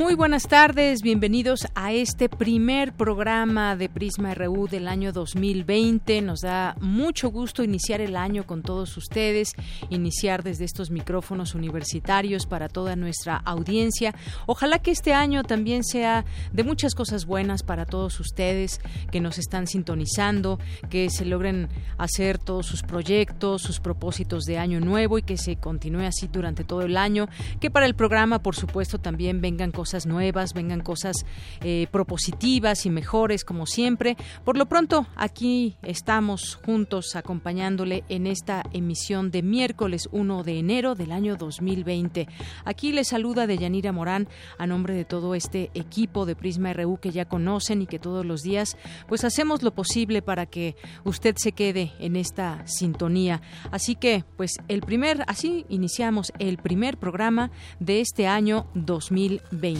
Muy buenas tardes, bienvenidos a este primer programa de Prisma RU del año 2020. Nos da mucho gusto iniciar el año con todos ustedes, iniciar desde estos micrófonos universitarios para toda nuestra audiencia. Ojalá que este año también sea de muchas cosas buenas para todos ustedes que nos están sintonizando, que se logren hacer todos sus proyectos, sus propósitos de año nuevo y que se continúe así durante todo el año, que para el programa, por supuesto, también vengan cosas nuevas, vengan cosas eh, propositivas y mejores como siempre. Por lo pronto, aquí estamos juntos acompañándole en esta emisión de miércoles 1 de enero del año 2020. Aquí le saluda Deyanira Morán a nombre de todo este equipo de Prisma RU que ya conocen y que todos los días pues hacemos lo posible para que usted se quede en esta sintonía. Así que pues el primer, así iniciamos el primer programa de este año 2020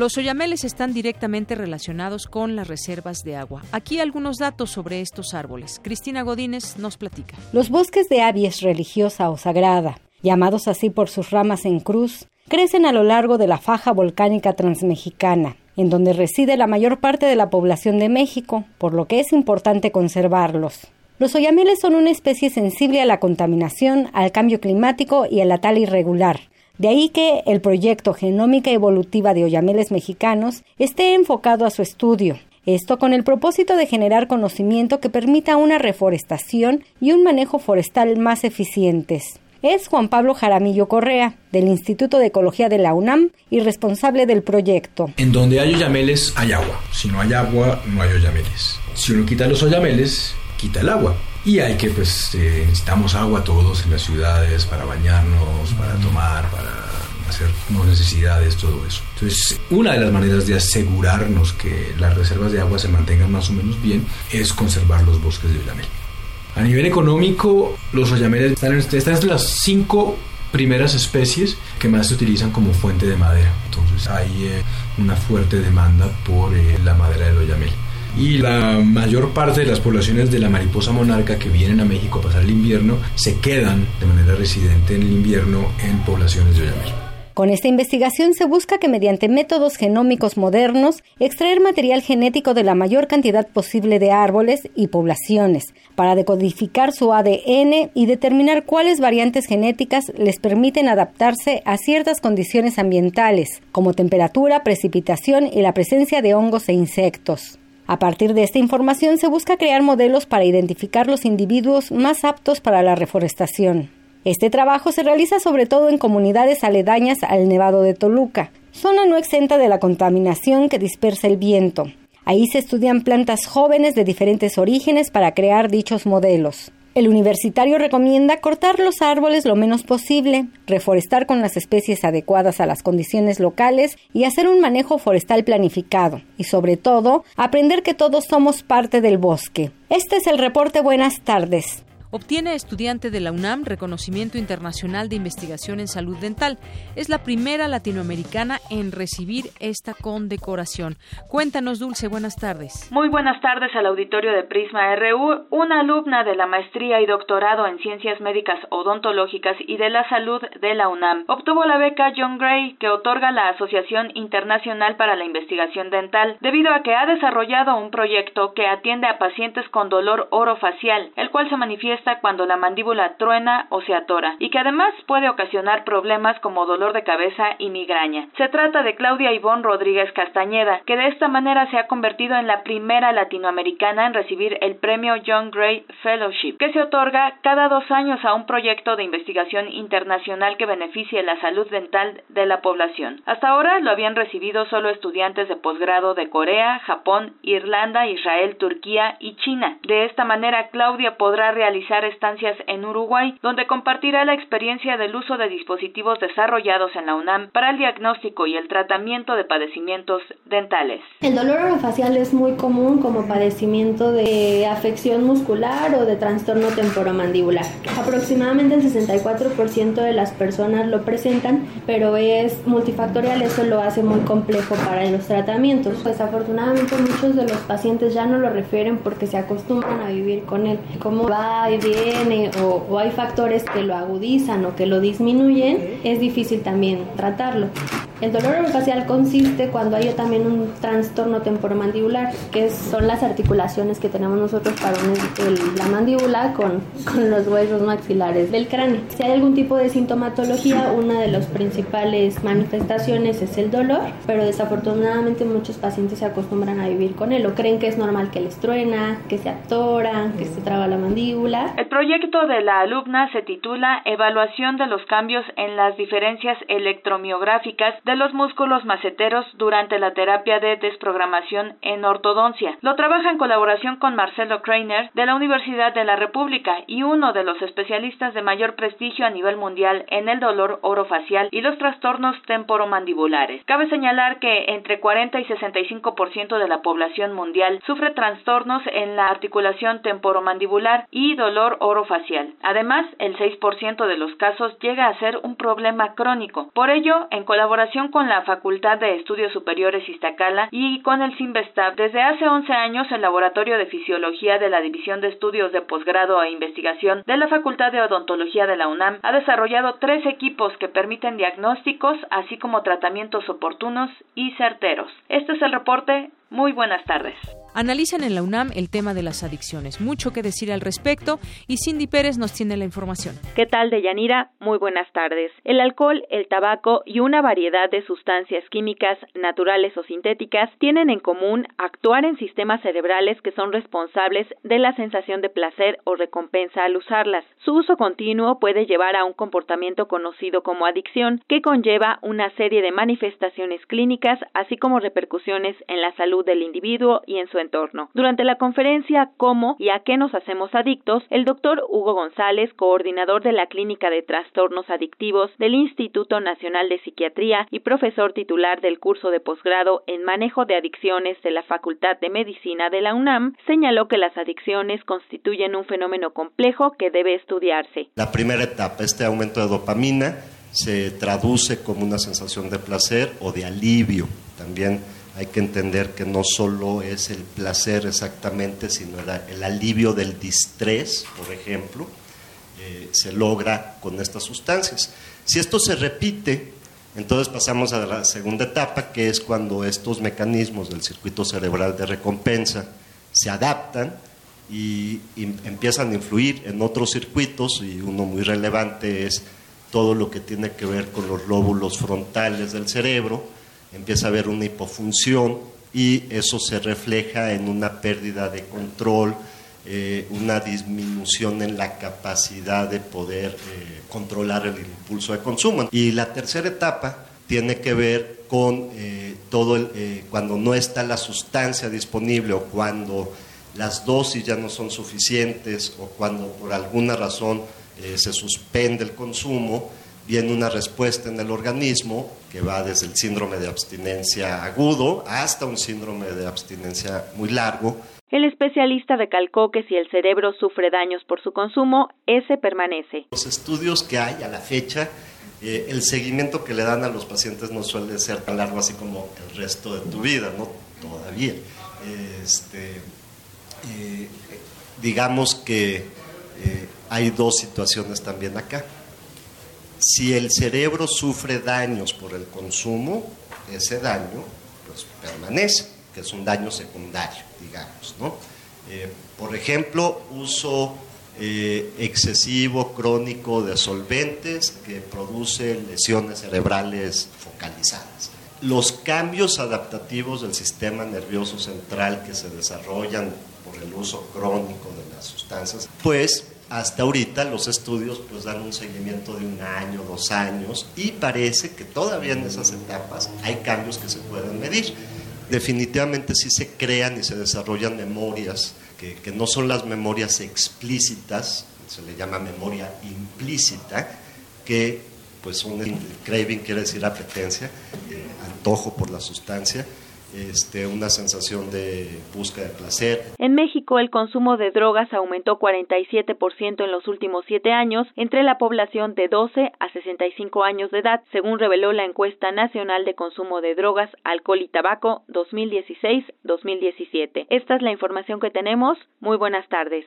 Los oyameles están directamente relacionados con las reservas de agua. Aquí algunos datos sobre estos árboles. Cristina Godínez nos platica. Los bosques de avies religiosa o sagrada, llamados así por sus ramas en cruz, crecen a lo largo de la faja volcánica transmexicana, en donde reside la mayor parte de la población de México, por lo que es importante conservarlos. Los oyameles son una especie sensible a la contaminación, al cambio climático y a la tala irregular, de ahí que el proyecto Genómica Evolutiva de Oyameles Mexicanos esté enfocado a su estudio. Esto con el propósito de generar conocimiento que permita una reforestación y un manejo forestal más eficientes. Es Juan Pablo Jaramillo Correa, del Instituto de Ecología de la UNAM y responsable del proyecto. En donde hay oyameles hay agua. Si no hay agua, no hay oyameles. Si uno quita los oyameles, quita el agua. Y hay que, pues, eh, necesitamos agua todos en las ciudades para bañarnos, para tomar, para hacer necesidades, todo eso. Entonces, una de las maneras de asegurarnos que las reservas de agua se mantengan más o menos bien es conservar los bosques de oyamel. A nivel económico, los oyameles están, están entre las cinco primeras especies que más se utilizan como fuente de madera. Entonces, hay eh, una fuerte demanda por eh, y la mayor parte de las poblaciones de la mariposa monarca que vienen a México a pasar el invierno se quedan de manera residente en el invierno en poblaciones de Oyamel. Con esta investigación se busca que mediante métodos genómicos modernos extraer material genético de la mayor cantidad posible de árboles y poblaciones para decodificar su ADN y determinar cuáles variantes genéticas les permiten adaptarse a ciertas condiciones ambientales, como temperatura, precipitación y la presencia de hongos e insectos. A partir de esta información se busca crear modelos para identificar los individuos más aptos para la reforestación. Este trabajo se realiza sobre todo en comunidades aledañas al Nevado de Toluca, zona no exenta de la contaminación que dispersa el viento. Ahí se estudian plantas jóvenes de diferentes orígenes para crear dichos modelos. El universitario recomienda cortar los árboles lo menos posible, reforestar con las especies adecuadas a las condiciones locales y hacer un manejo forestal planificado. Y sobre todo, aprender que todos somos parte del bosque. Este es el reporte. Buenas tardes. Obtiene estudiante de la UNAM reconocimiento internacional de investigación en salud dental. Es la primera latinoamericana en recibir esta condecoración. Cuéntanos, Dulce, buenas tardes. Muy buenas tardes al auditorio de Prisma RU. Una alumna de la maestría y doctorado en ciencias médicas odontológicas y de la salud de la UNAM obtuvo la beca John Gray que otorga la Asociación Internacional para la Investigación Dental debido a que ha desarrollado un proyecto que atiende a pacientes con dolor orofacial, el cual se manifiesta cuando la mandíbula truena o se atora y que además puede ocasionar problemas como dolor de cabeza y migraña. Se trata de Claudia Ivonne Rodríguez Castañeda, que de esta manera se ha convertido en la primera latinoamericana en recibir el premio John Gray Fellowship, que se otorga cada dos años a un proyecto de investigación internacional que beneficie la salud dental de la población. Hasta ahora lo habían recibido solo estudiantes de posgrado de Corea, Japón, Irlanda, Israel, Turquía y China. De esta manera, Claudia podrá realizar estancias en Uruguay, donde compartirá la experiencia del uso de dispositivos desarrollados en la UNAM para el diagnóstico y el tratamiento de padecimientos dentales. El dolor orofacial es muy común como padecimiento de afección muscular o de trastorno temporomandibular. Aproximadamente el 64% de las personas lo presentan, pero es multifactorial, eso lo hace muy complejo para los tratamientos. Desafortunadamente muchos de los pacientes ya no lo refieren porque se acostumbran a vivir con él. Como va y viene o, o hay factores que lo agudizan o que lo disminuyen, es difícil también tratarlo. El dolor orofacial consiste cuando hay también un trastorno temporomandibular, que son las articulaciones que tenemos nosotros para unir la mandíbula con, con, los huesos maxilares del cráneo. Si hay algún tipo de sintomatología, una de las principales manifestaciones es el dolor, pero desafortunadamente muchos pacientes se acostumbran a vivir con él o creen que es normal que les truena, que se atoran, que se traba la mandíbula. El proyecto de la alumna se titula Evaluación de los cambios en las diferencias electromiográficas de los músculos maceteros durante la terapia de desprogramación en ortodoncia. Lo trabaja en colaboración con Marcelo Kreiner de la Universidad de la República y uno de los especialistas de mayor prestigio a nivel mundial en el dolor orofacial y los trastornos temporomandibulares. Cabe señalar que entre 40 y 65% de la población mundial sufre trastornos en la articulación temporomandibular y dolor orofacial. Además, el 6% de los casos llega a ser un problema crónico. Por ello, en colaboración con la Facultad de Estudios Superiores Iztacala y con el CIMBESTAB, desde hace 11 años el Laboratorio de Fisiología de la División de Estudios de Posgrado e Investigación de la Facultad de Odontología de la UNAM ha desarrollado tres equipos que permiten diagnósticos, así como tratamientos oportunos y certeros. Este es el reporte. Muy buenas tardes. Analizan en la UNAM el tema de las adicciones. Mucho que decir al respecto y Cindy Pérez nos tiene la información. ¿Qué tal, Deyanira? Muy buenas tardes. El alcohol, el tabaco y una variedad de sustancias químicas, naturales o sintéticas, tienen en común actuar en sistemas cerebrales que son responsables de la sensación de placer o recompensa al usarlas. Su uso continuo puede llevar a un comportamiento conocido como adicción, que conlleva una serie de manifestaciones clínicas, así como repercusiones en la salud del individuo y en su entorno. Durante la conferencia ¿Cómo y a qué nos hacemos adictos?, el doctor Hugo González, coordinador de la Clínica de Trastornos Adictivos del Instituto Nacional de Psiquiatría y profesor titular del curso de posgrado en manejo de adicciones de la Facultad de Medicina de la UNAM, señaló que las adicciones constituyen un fenómeno complejo que debe estudiarse. La primera etapa, este aumento de dopamina, se traduce como una sensación de placer o de alivio. También hay que entender que no solo es el placer exactamente, sino el, alivio del distrés, por ejemplo, eh, se logra con estas sustancias. Si esto se repite, entonces pasamos a la segunda etapa, que es cuando estos mecanismos del circuito cerebral de recompensa se adaptan y, y empiezan a influir en otros circuitos, y uno muy relevante es todo lo que tiene que ver con los lóbulos frontales del cerebro, empieza a haber una hipofunción y eso se refleja en una pérdida de control, eh, una disminución en la capacidad de poder eh, controlar el impulso de consumo. Y la tercera etapa tiene que ver con eh, todo el, cuando no está la sustancia disponible o cuando las dosis ya no son suficientes o cuando por alguna razón se suspende el consumo, viene una respuesta en el organismo que va desde el síndrome de abstinencia agudo hasta un síndrome de abstinencia muy largo. El especialista recalcó que si el cerebro sufre daños por su consumo, ese permanece. Los estudios que hay a la fecha, eh, el seguimiento que le dan a los pacientes no suele ser tan largo así como el resto de tu vida, ¿no? Todavía. Este, eh, digamos que eh, hay dos situaciones también acá. Si el cerebro sufre daños por el consumo, ese daño pues, permanece, que es un daño secundario, digamos. Eh, por ejemplo, uso eh, excesivo crónico de solventes que produce lesiones cerebrales focalizadas. Los cambios adaptativos del sistema nervioso central que se desarrollan por el uso crónico de las sustancias, pues hasta ahorita los estudios pues dan un seguimiento de un año, dos años y parece que todavía en esas etapas hay cambios que se pueden medir. Definitivamente sí se crean y se desarrollan memorias que, no son las memorias explícitas, se le llama memoria implícita, que pues un craving quiere decir apetencia, antojo por la sustancia, este, una sensación de búsqueda de placer. En México, el consumo de drogas aumentó 47% en los últimos siete años entre la población de 12 a 65 años de edad, según reveló la encuesta nacional de consumo de drogas, alcohol y tabaco 2016-2017. Esta es la información que tenemos. Muy buenas tardes.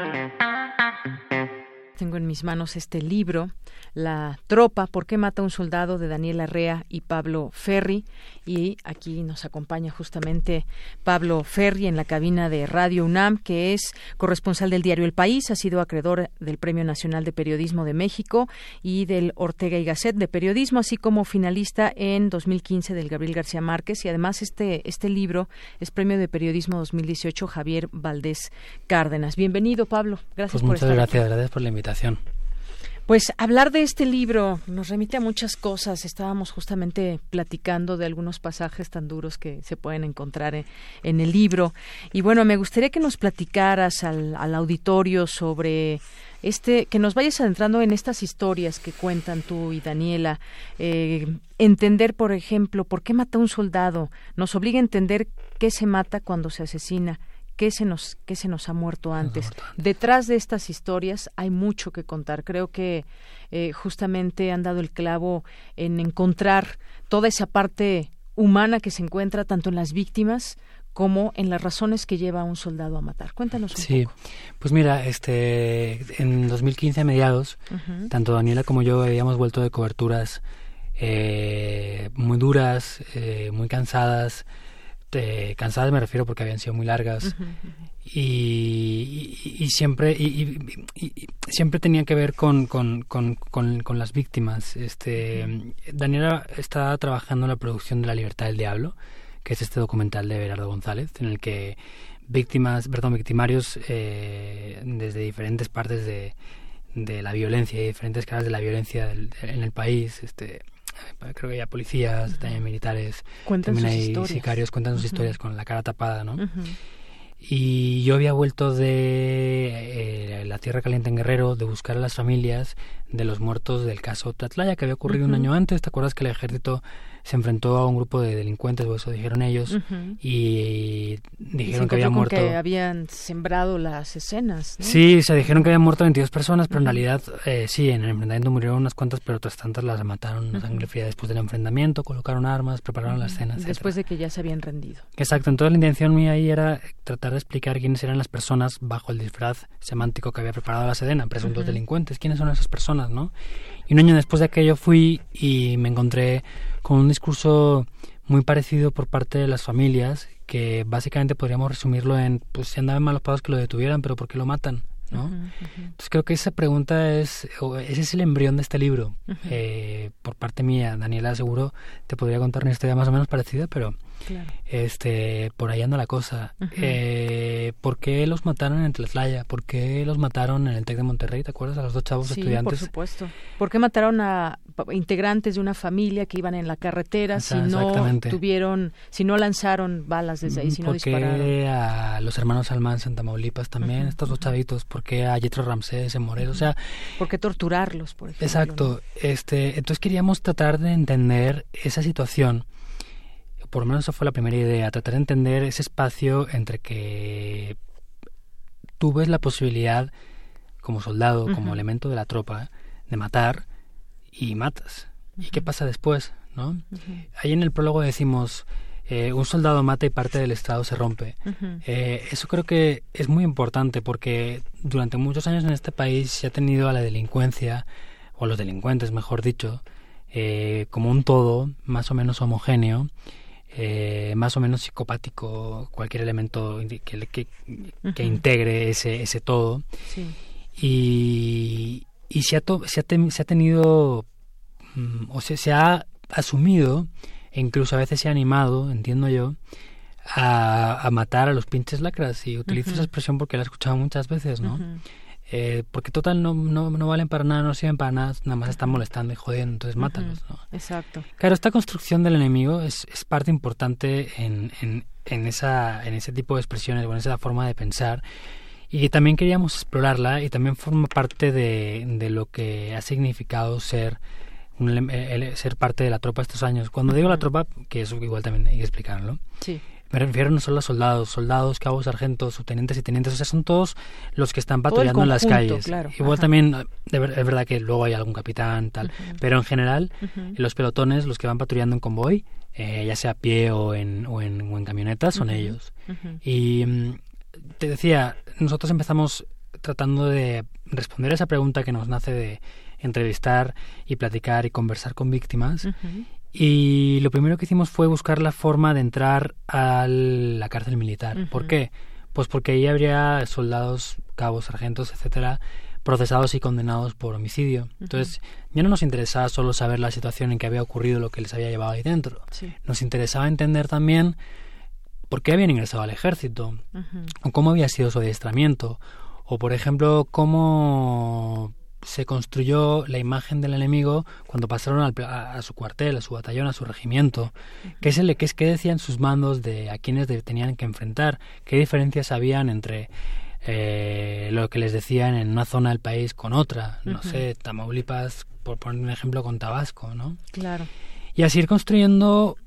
Tengo en mis manos este libro la tropa, ¿por qué mata un soldado? de Daniel Arrea y Pablo Ferri. Y aquí nos acompaña justamente Pablo Ferri en la cabina de Radio UNAM, que es corresponsal del diario El País, ha sido acreedor del Premio Nacional de Periodismo de México y del Ortega y Gasset de Periodismo, así como finalista en 2015 del Gabriel García Márquez. Y además este, este libro es Premio de Periodismo 2018 Javier Valdés Cárdenas. Bienvenido, Pablo. Gracias pues por muchas gracias, gracias por la invitación. Pues hablar de este libro nos remite a muchas cosas. Estábamos justamente platicando de algunos pasajes tan duros que se pueden encontrar en, el libro. Y bueno, me gustaría que nos platicaras al, auditorio sobre este, que nos vayas adentrando en estas historias que cuentan tú y Daniela. Eh, entender, por ejemplo, por qué mata un soldado. Nos obliga a entender qué se mata cuando se asesina qué se nos qué se nos ha muerto antes. Detrás de estas historias hay mucho que contar. Creo que eh, justamente han dado el clavo en encontrar toda esa parte humana que se encuentra tanto en las víctimas como en las razones que lleva a un soldado a matar. Cuéntanos un sí, pues mira, este, en 2015 a mediados, tanto Daniela como yo habíamos vuelto de coberturas eh, muy duras, eh, muy cansadas, este, cansadas me refiero porque habían sido muy largas. Y, siempre y, siempre tenían que ver con, con, con, con, las víctimas. Este Daniela está trabajando en la producción de La Libertad del Diablo que es este documental de Berardo González en el que víctimas perdón victimarios eh, desde diferentes partes de, de la violencia y diferentes caras de la violencia en el país este creo que hay policías, también militares, también hay sicarios, cuentan sus historias con la cara tapada, ¿no? Y yo había vuelto de eh, la Tierra Caliente en Guerrero, de buscar a las familias de los muertos del caso Tatlaya, que había ocurrido un año antes. ¿Te acuerdas que el ejército se enfrentó a un grupo de delincuentes, o eso dijeron ellos, y dijeron que habían muerto... que habían sembrado las escenas. Sí, se dijeron que habían muerto 22 personas, pero en realidad eh, sí, en el enfrentamiento murieron unas cuantas, pero otras tantas las mataron a sangre fría después del enfrentamiento, colocaron armas, prepararon las escenas. Después de que ya se habían rendido. Exacto, entonces la intención mía ahí era tratar de explicar quiénes eran las personas bajo el disfraz semántico que había preparado la Sedena, presuntos delincuentes, quiénes son esas personas, ¿no? Y un año después de aquello fui y me encontré con un discurso muy parecido por parte de las familias, que básicamente podríamos resumirlo en, pues si andaban malos pagos que lo detuvieran, pero ¿por qué lo matan? ¿no? Entonces creo que esa pregunta es, ese es el embrión de este libro. eh, por parte mía, Daniela seguro te podría contar una historia más o menos parecida, pero este, por ahí anda la cosa. eh, ¿Por qué los mataron en Tlatlaya? ¿Por qué los mataron en el TEC de Monterrey? ¿Te acuerdas? A los dos chavos sí, estudiantes. por supuesto. ¿Por qué mataron a integrantes de una familia que iban en la carretera si no tuvieron, si no lanzaron balas desde ahí, si no ¿Por dispararon? qué a los hermanos Salman en Santa Maulipas también, estos dos chavitos? ¿Por qué a Yetro Ramsés en Morelos? O sea... ¿Por qué torturarlos, por ejemplo? Exacto. Este, entonces queríamos tratar de entender esa situación por lo menos esa fue la primera idea, tratar de entender ese espacio entre que tú ves la posibilidad como soldado, como elemento de la tropa, de matar y matas. ¿Y qué pasa después? ¿no? Ahí en el prólogo decimos, eh, un soldado mata y parte del Estado se rompe. Eh, eso creo que es muy importante porque durante muchos años en este país se ha tenido a la delincuencia, o a los delincuentes, mejor dicho, eh, como un todo más o menos homogéneo, más o menos psicopático, cualquier elemento que, que, que integre ese, ese todo. Y, y se, ha se, ha se ha tenido, mm, o sea, se ha asumido e incluso a veces se ha animado, entiendo yo, a, matar a los pinches lacras. Y utilizo esa expresión porque la he escuchado muchas veces, ¿no? Eh, porque total no, no, no, valen para nada, no sirven para nada, nada más están molestando y jodiendo, entonces mátalos, ¿no? Exacto. Claro, esta construcción del enemigo es, es parte importante en, en, en, esa, en ese tipo de expresiones, o en esa forma de pensar y también queríamos explorarla y también forma parte de, de lo que ha significado ser ser parte de la tropa estos años. Cuando digo la tropa, que eso igual también hay que explicarlo. Sí. Me refiero no solo a soldados, soldados, cabos, sargentos, subtenientes y tenientes, o sea, son todos los que están patrullando en las calles. Igual también, es verdad que luego hay algún capitán, tal, pero en general, los pelotones, los que van patrullando en convoy, eh, ya sea a pie o en, o en, en camionetas, son ellos. Y mm, te decía, nosotros empezamos tratando de responder a esa pregunta que nos nace de entrevistar y platicar y conversar con víctimas. Y lo primero que hicimos fue buscar la forma de entrar a la cárcel militar. ¿Por qué? Pues porque ahí habría soldados, cabos, sargentos, etcétera, procesados y condenados por homicidio. Entonces, ya no nos interesaba solo saber la situación en que había ocurrido lo que les había llevado ahí dentro. Nos interesaba entender también por qué habían ingresado al ejército, o cómo había sido su adiestramiento, o por ejemplo, cómo se construyó la imagen del enemigo cuando pasaron a, su cuartel, a su batallón, a su regimiento. ¿Qué, es el, qué, es, qué decían sus mandos de a quienes tenían que enfrentar? ¿Qué diferencias habían entre eh, lo que les decían en una zona del país con otra? No sé, Tamaulipas, por poner un ejemplo, con Tabasco, ¿no? Claro. Y así ir construyendo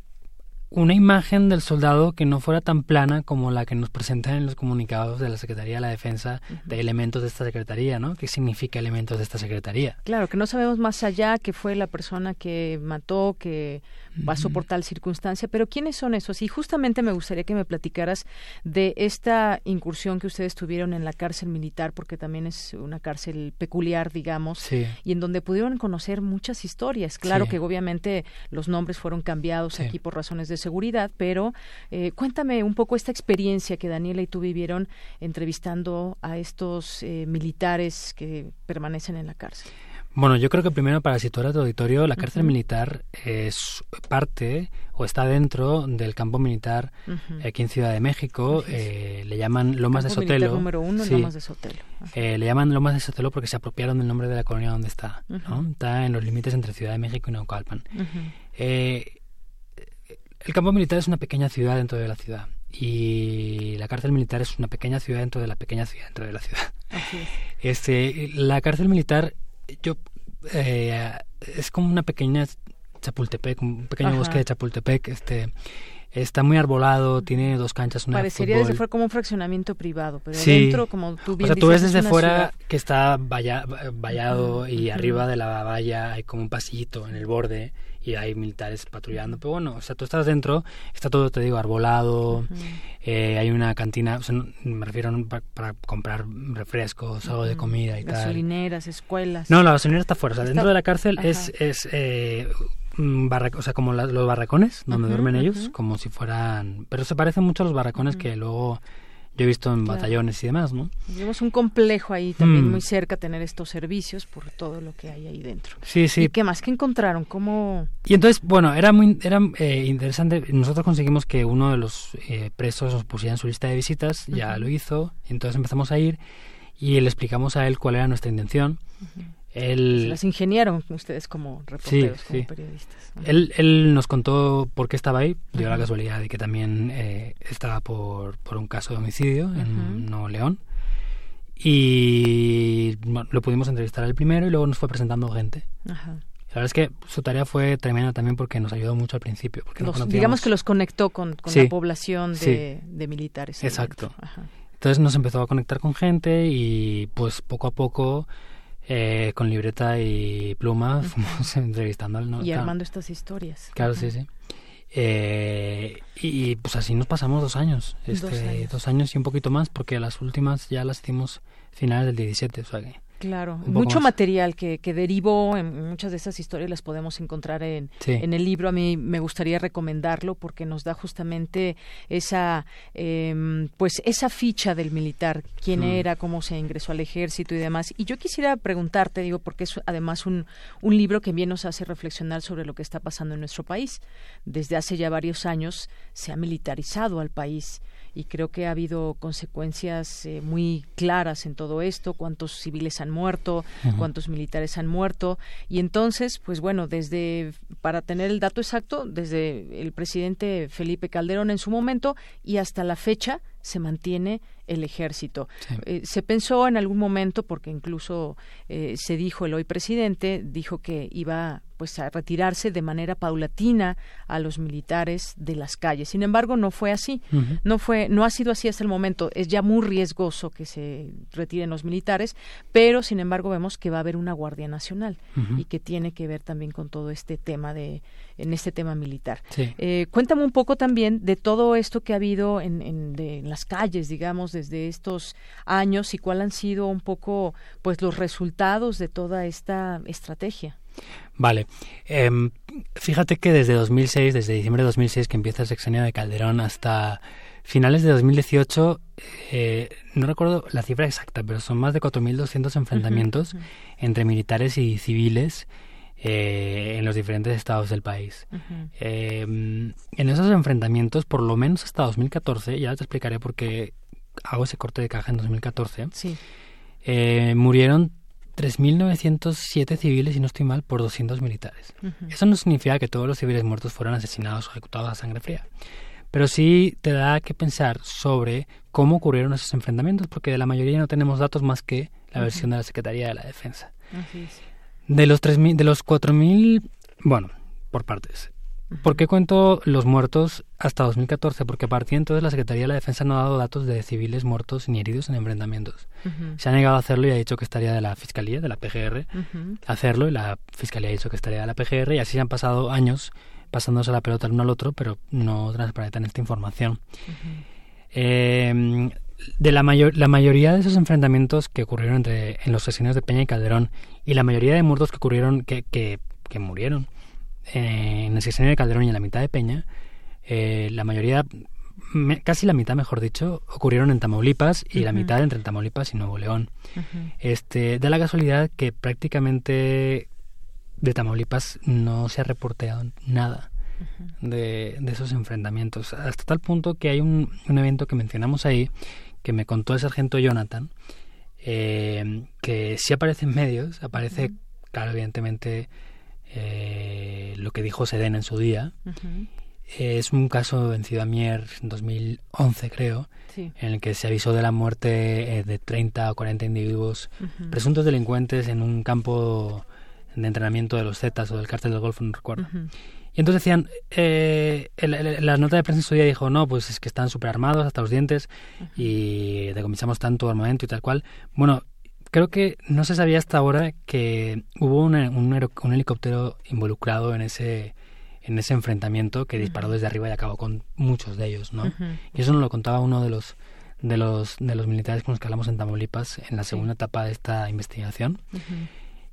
una imagen del soldado que no fuera tan plana como la que nos presentan en los comunicados de la Secretaría de la Defensa de elementos de esta Secretaría, ¿no? ¿Qué significa elementos de esta Secretaría? Claro, que no sabemos más allá que fue la persona que mató, que pasó por tal circunstancia, pero ¿quiénes son esos? Y justamente me gustaría que me platicaras de esta incursión que ustedes tuvieron en la cárcel militar, porque también es una cárcel peculiar, digamos, y en donde pudieron conocer muchas historias. Claro que obviamente los nombres fueron cambiados aquí por razones de seguridad, pero eh, cuéntame un poco esta experiencia que Daniela y tú vivieron entrevistando a estos eh, militares que permanecen en la cárcel. Bueno, yo creo que primero para situar a tu auditorio, la cárcel militar es parte o está dentro del campo militar aquí en Ciudad de México. Eh, le llaman Lomas de Sotelo. número uno, Lomas de Sotelo. Eh, le llaman Lomas de Sotelo porque se apropiaron del nombre de la colonia donde está. ¿no? Está en los límites entre Ciudad de México y Naucalpan. Eh, el campo militar es una pequeña ciudad dentro de la ciudad y la cárcel militar es una pequeña ciudad dentro de la pequeña ciudad dentro de la ciudad. Así es. Este, la cárcel militar yo eh, es como una pequeña Chapultepec, un pequeño bosque de Chapultepec, este está muy arbolado, tiene dos canchas, una Parecería de desde fuera como un fraccionamiento privado, pero dentro, como tú bien O sea, tú ves desde fuera que está vallado y arriba de la valla hay como un pasillito en el borde y hay militares patrullando. Pero bueno, o sea, tú estás dentro, está todo, te digo, arbolado, eh, hay una cantina, o sea, me refiero para, comprar refrescos, algo de comida y tal. Gasolineras, escuelas. No, la gasolinera está fuera, o sea, dentro de la cárcel es, es eh, o sea, como los barracones donde duermen ellos, como si fueran... Pero se parecen mucho a los barracones que luego yo he visto en batallones y demás, ¿no? Tenemos un complejo ahí también mm. muy cerca tener estos servicios por todo lo que hay ahí dentro. Sí, sí. ¿Y qué más? ¿Qué encontraron? ¿Cómo...? Y entonces, bueno, era muy era eh, interesante. Nosotros conseguimos que uno de los eh, presos nos pusiera en su lista de visitas, ya lo hizo, entonces empezamos a ir y le explicamos a él cuál era nuestra intención. Él, Se las ingeniaron ustedes como reporteros, como periodistas. Él, él nos contó por qué estaba ahí, dio la casualidad de que también eh, estaba por, por un caso de homicidio en Nuevo León. Y lo pudimos entrevistar al primero y luego nos fue presentando gente. Ajá. La verdad es que su tarea fue tremenda también porque nos ayudó mucho al principio. Porque digamos que los conectó con, con la población de, de militares. Exacto. Entonces nos empezó a conectar con gente y pues poco a poco eh, con libreta y pluma, fuimos entrevistando al... Y armando estas historias. Claro, sí, sí. Eh, y pues así nos pasamos dos años, este, dos años, y un poquito más, porque las últimas ya las hicimos finales del 17, o sea que Claro, mucho material que, que derivó en muchas de esas historias las podemos encontrar en, en el libro. A mí me gustaría recomendarlo porque nos da justamente esa, em, pues esa ficha del militar, quién mm. era, cómo se ingresó al ejército y demás. Y yo quisiera preguntarte, digo, porque es además un, un libro que bien nos hace reflexionar sobre lo que está pasando en nuestro país. Desde hace ya varios años se ha militarizado al país y creo que ha habido consecuencias eh, muy claras en todo esto, cuántos civiles han muerto, cuántos militares han muerto. Y entonces, pues bueno, desde para tener el dato exacto, desde el presidente Felipe Calderón en su momento y hasta la fecha se mantiene el ejército. Eh, se pensó en algún momento, porque incluso eh, se dijo el hoy presidente, dijo que iba pues a retirarse de manera paulatina a los militares de las calles. Sin embargo, no fue así. No fue no ha sido así hasta el momento. Es ya muy riesgoso que se retiren los militares, pero sin embargo vemos que va a haber una Guardia Nacional y que tiene que ver también con todo este tema de en este tema militar. Eh, cuéntame un poco también de todo esto que ha habido en, en las calles, digamos, desde estos años y cuáles han sido un poco pues los resultados de toda esta estrategia. Vale. Em, fíjate que desde 2006, desde diciembre de 2006 que empieza el sexenio de Calderón hasta finales de 2018, eh, no recuerdo la cifra exacta, pero son más de 4.200 enfrentamientos entre militares y civiles eh, en los diferentes estados del país. Em, en esos enfrentamientos, por lo menos hasta 2014, ya te explicaré por qué hago ese corte de caja en 2014, sí. eh, murieron 3.907 civiles, y no estoy mal, por 200 militares. Eso no significa que todos los civiles muertos fueran asesinados o ejecutados a sangre fría, pero sí te da que pensar sobre cómo ocurrieron esos enfrentamientos, porque de la mayoría no tenemos datos más que la versión de la Secretaría de la Defensa. De los 3.000, de los 4.000, bueno, por partes. ¿Por qué cuento los muertos hasta 2014? Porque a partir de entonces la Secretaría de la Defensa no ha dado datos de civiles muertos ni heridos en enfrentamientos. Se ha negado a hacerlo y ha dicho que estaría de la Fiscalía, de la PGR, hacerlo y la Fiscalía ha dicho que estaría de la PGR y así se han pasado años pasándose la pelota el uno al otro, pero no transparentan esta información. Eh, de la, mayor, la mayoría de esos enfrentamientos que ocurrieron entre, en los asesinos de Peña y Calderón y la mayoría de muertos que ocurrieron, que, que, que murieron eh, en el sexenio de Calderón y en la mitad de Peña, eh, la mayoría, casi la mitad, mejor dicho, ocurrieron en Tamaulipas y la mitad entre Tamaulipas y Nuevo León. este, da la casualidad que prácticamente de Tamaulipas no se ha reporteado nada. De, esos enfrentamientos, hasta tal punto que hay un, evento que mencionamos ahí, que me contó el sargento Jonathan, eh, que sí aparece en medios, aparece, claro, evidentemente, eh, lo que dijo Sedena en su día. Es un caso en Ciudad Mier en 2011, creo, en el que se avisó de la muerte eh, de 30 o 40 individuos presuntos delincuentes en un campo de entrenamiento de los Zetas o del cártel del Golfo, no recuerdo. Y entonces decían, eh, la nota de prensa en su día dijo, no, pues es que están súper armados hasta los dientes y decomisamos tanto armamento y tal cual. Bueno, creo que no se sabía hasta ahora que hubo un, un, helicóptero involucrado en ese en ese enfrentamiento que disparó desde arriba y acabó con muchos de ellos, ¿no? Y eso nos lo contaba uno de los de los de los militares con los que hablamos en Tamaulipas en la segunda etapa de esta investigación.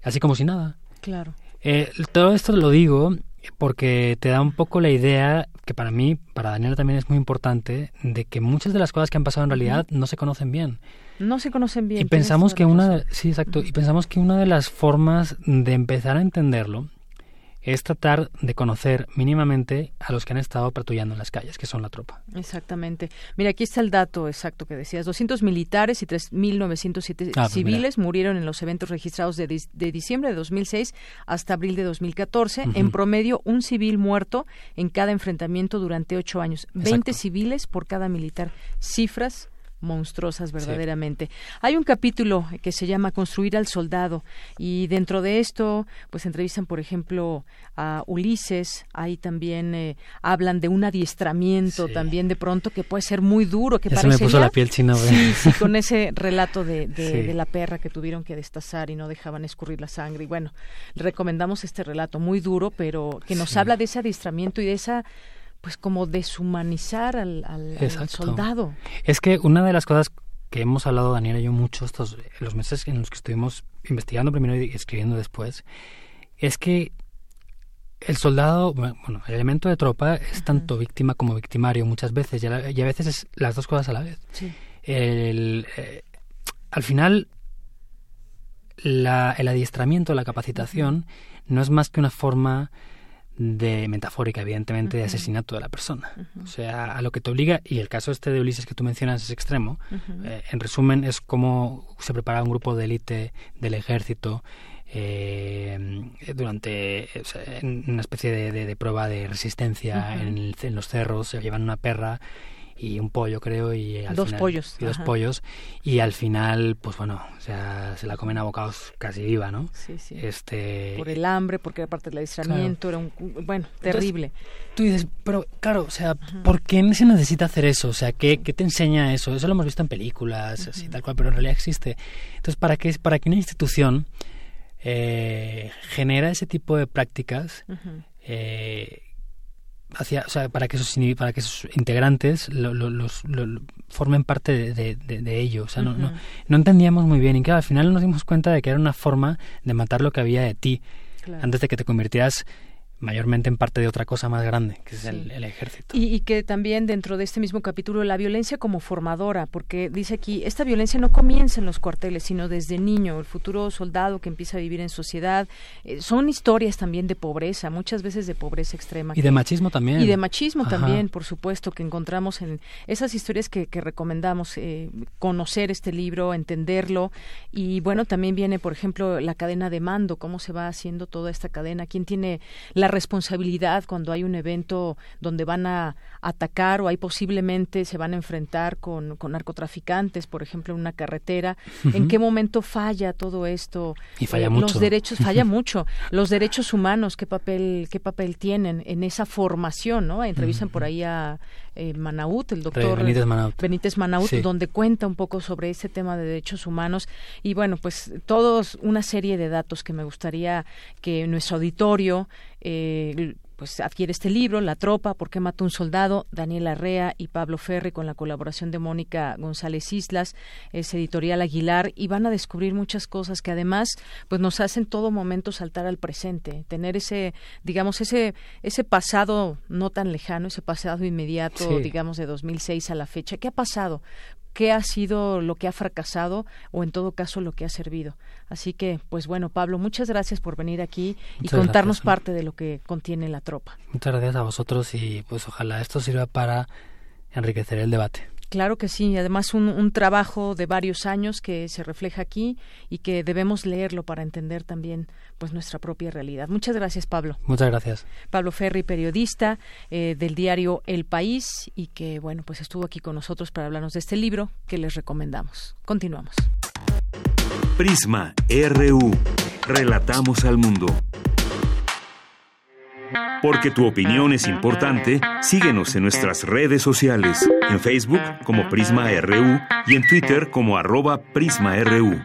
Así como si nada. Claro. Eh, todo esto lo digo porque te da un poco la idea que para mí, para Daniela también es muy importante, de que muchas de las cosas que han pasado en realidad no se conocen bien. No se conocen bien. Y pensamos que una, sí, exacto, y pensamos que una de las formas de empezar a entenderlo es tratar de conocer mínimamente a los que han estado patrullando en las calles, que son la tropa. Exactamente. Mira, aquí está el dato exacto que decías. 200 militares y 3.907 ah, pues civiles murieron en los eventos registrados de, de, diciembre de 2006 hasta abril de 2014. En promedio, un civil muerto en cada enfrentamiento durante ocho años. 20 civiles por cada militar. Cifras monstruosas verdaderamente. Hay un capítulo que se llama Construir al soldado y dentro de esto pues entrevistan por ejemplo a Ulises, ahí también eh, hablan de un adiestramiento también de pronto que puede ser muy duro, que parece me puso la piel china. Sí, sí, con ese relato de, de, la perra que tuvieron que destazar y no dejaban escurrir la sangre. Y bueno, recomendamos este relato muy duro, pero que nos habla de ese adiestramiento y de esa pues como deshumanizar al, soldado. Es que una de las cosas que hemos hablado Daniela y yo mucho estos los meses en los que estuvimos investigando primero y escribiendo después es que el soldado, bueno, el elemento de tropa es tanto víctima como victimario muchas veces y a, veces es las dos cosas a la vez. El, eh, al final, la, el adiestramiento, la capacitación, no es más que una forma de metafórica, evidentemente, de asesinato de la persona. O sea, a lo que te obliga, y el caso este de Ulises que tú mencionas es extremo, eh, en resumen es como se prepara un grupo de élite del ejército eh, durante en una especie de, prueba de resistencia en, en, los cerros, se llevan una perra y un pollo creo y al dos pollos y dos pollos. Y al final pues bueno o sea se la comen a bocados casi viva no sí sí. Este por el hambre porque aparte del aislamiento era un bueno terrible. tú dices pero claro o sea por qué se necesita hacer eso o sea qué, qué te enseña eso eso lo hemos visto en películas así tal cual pero en realidad existe. Entonces para qué para que una institución eh, genera ese tipo de prácticas eh, hacia, o sea, para que esos para que sus integrantes lo, los, formen parte de, de, ello. O sea, no, no, no, entendíamos muy bien. Y que al final nos dimos cuenta de que era una forma de matar lo que había de ti. Antes de que te convirtieras mayormente en parte de otra cosa más grande, que es el, ejército. Y, que también dentro de este mismo capítulo la violencia como formadora, porque dice aquí, esta violencia no comienza en los cuarteles, sino desde niño, el futuro soldado que empieza a vivir en sociedad. Eh, son historias también de pobreza, muchas veces de pobreza extrema. Y de machismo también. Y de machismo también, por supuesto, que encontramos en esas historias que, recomendamos eh, conocer este libro, entenderlo. Y bueno, también viene, por ejemplo, la cadena de mando, cómo se va haciendo toda esta cadena, quién tiene la responsabilidad cuando hay un evento donde van a atacar o hay posiblemente se van a enfrentar con, narcotraficantes, por ejemplo, en una carretera. ¿En qué momento falla todo esto? Y falla eh, mucho. Los derechos, falla mucho. Los derechos humanos, ¿qué papel, qué papel tienen en esa formación? ¿no? Entrevistan por ahí a eh, Manaut, el doctor Benítez Manaut, Benítez Manaut donde cuenta un poco sobre ese tema de derechos humanos y bueno, pues todos una serie de datos que me gustaría que nuestro auditorio eh, pues adquiere este libro, La Tropa, ¿Por qué mató un soldado? Daniel Arrea y Pablo Ferri con la colaboración de Mónica González Islas, es editorial Aguilar y van a descubrir muchas cosas que además pues nos hacen todo momento saltar al presente, tener ese digamos ese ese pasado no tan lejano, ese pasado inmediato, digamos de 2006 a la fecha. ¿Qué ha pasado? Qué ha sido lo que ha fracasado o en todo caso lo que ha servido. Así que, pues bueno, Pablo, muchas gracias por venir aquí y contarnos parte de lo que contiene la tropa. Muchas gracias a vosotros y pues ojalá esto sirva para enriquecer el debate. Claro que sí, además un, un, trabajo de varios años que se refleja aquí y que debemos leerlo para entender también pues nuestra propia realidad. Muchas gracias, Pablo. Muchas gracias. Pablo Ferri, periodista eh, del diario El País y que bueno pues estuvo aquí con nosotros para hablarnos de este libro que les recomendamos. Continuamos. Prisma RU. Relatamos al mundo. Porque tu opinión es importante, síguenos en nuestras redes sociales, en Facebook como Prisma RU y en Twitter como arroba PrismaRU.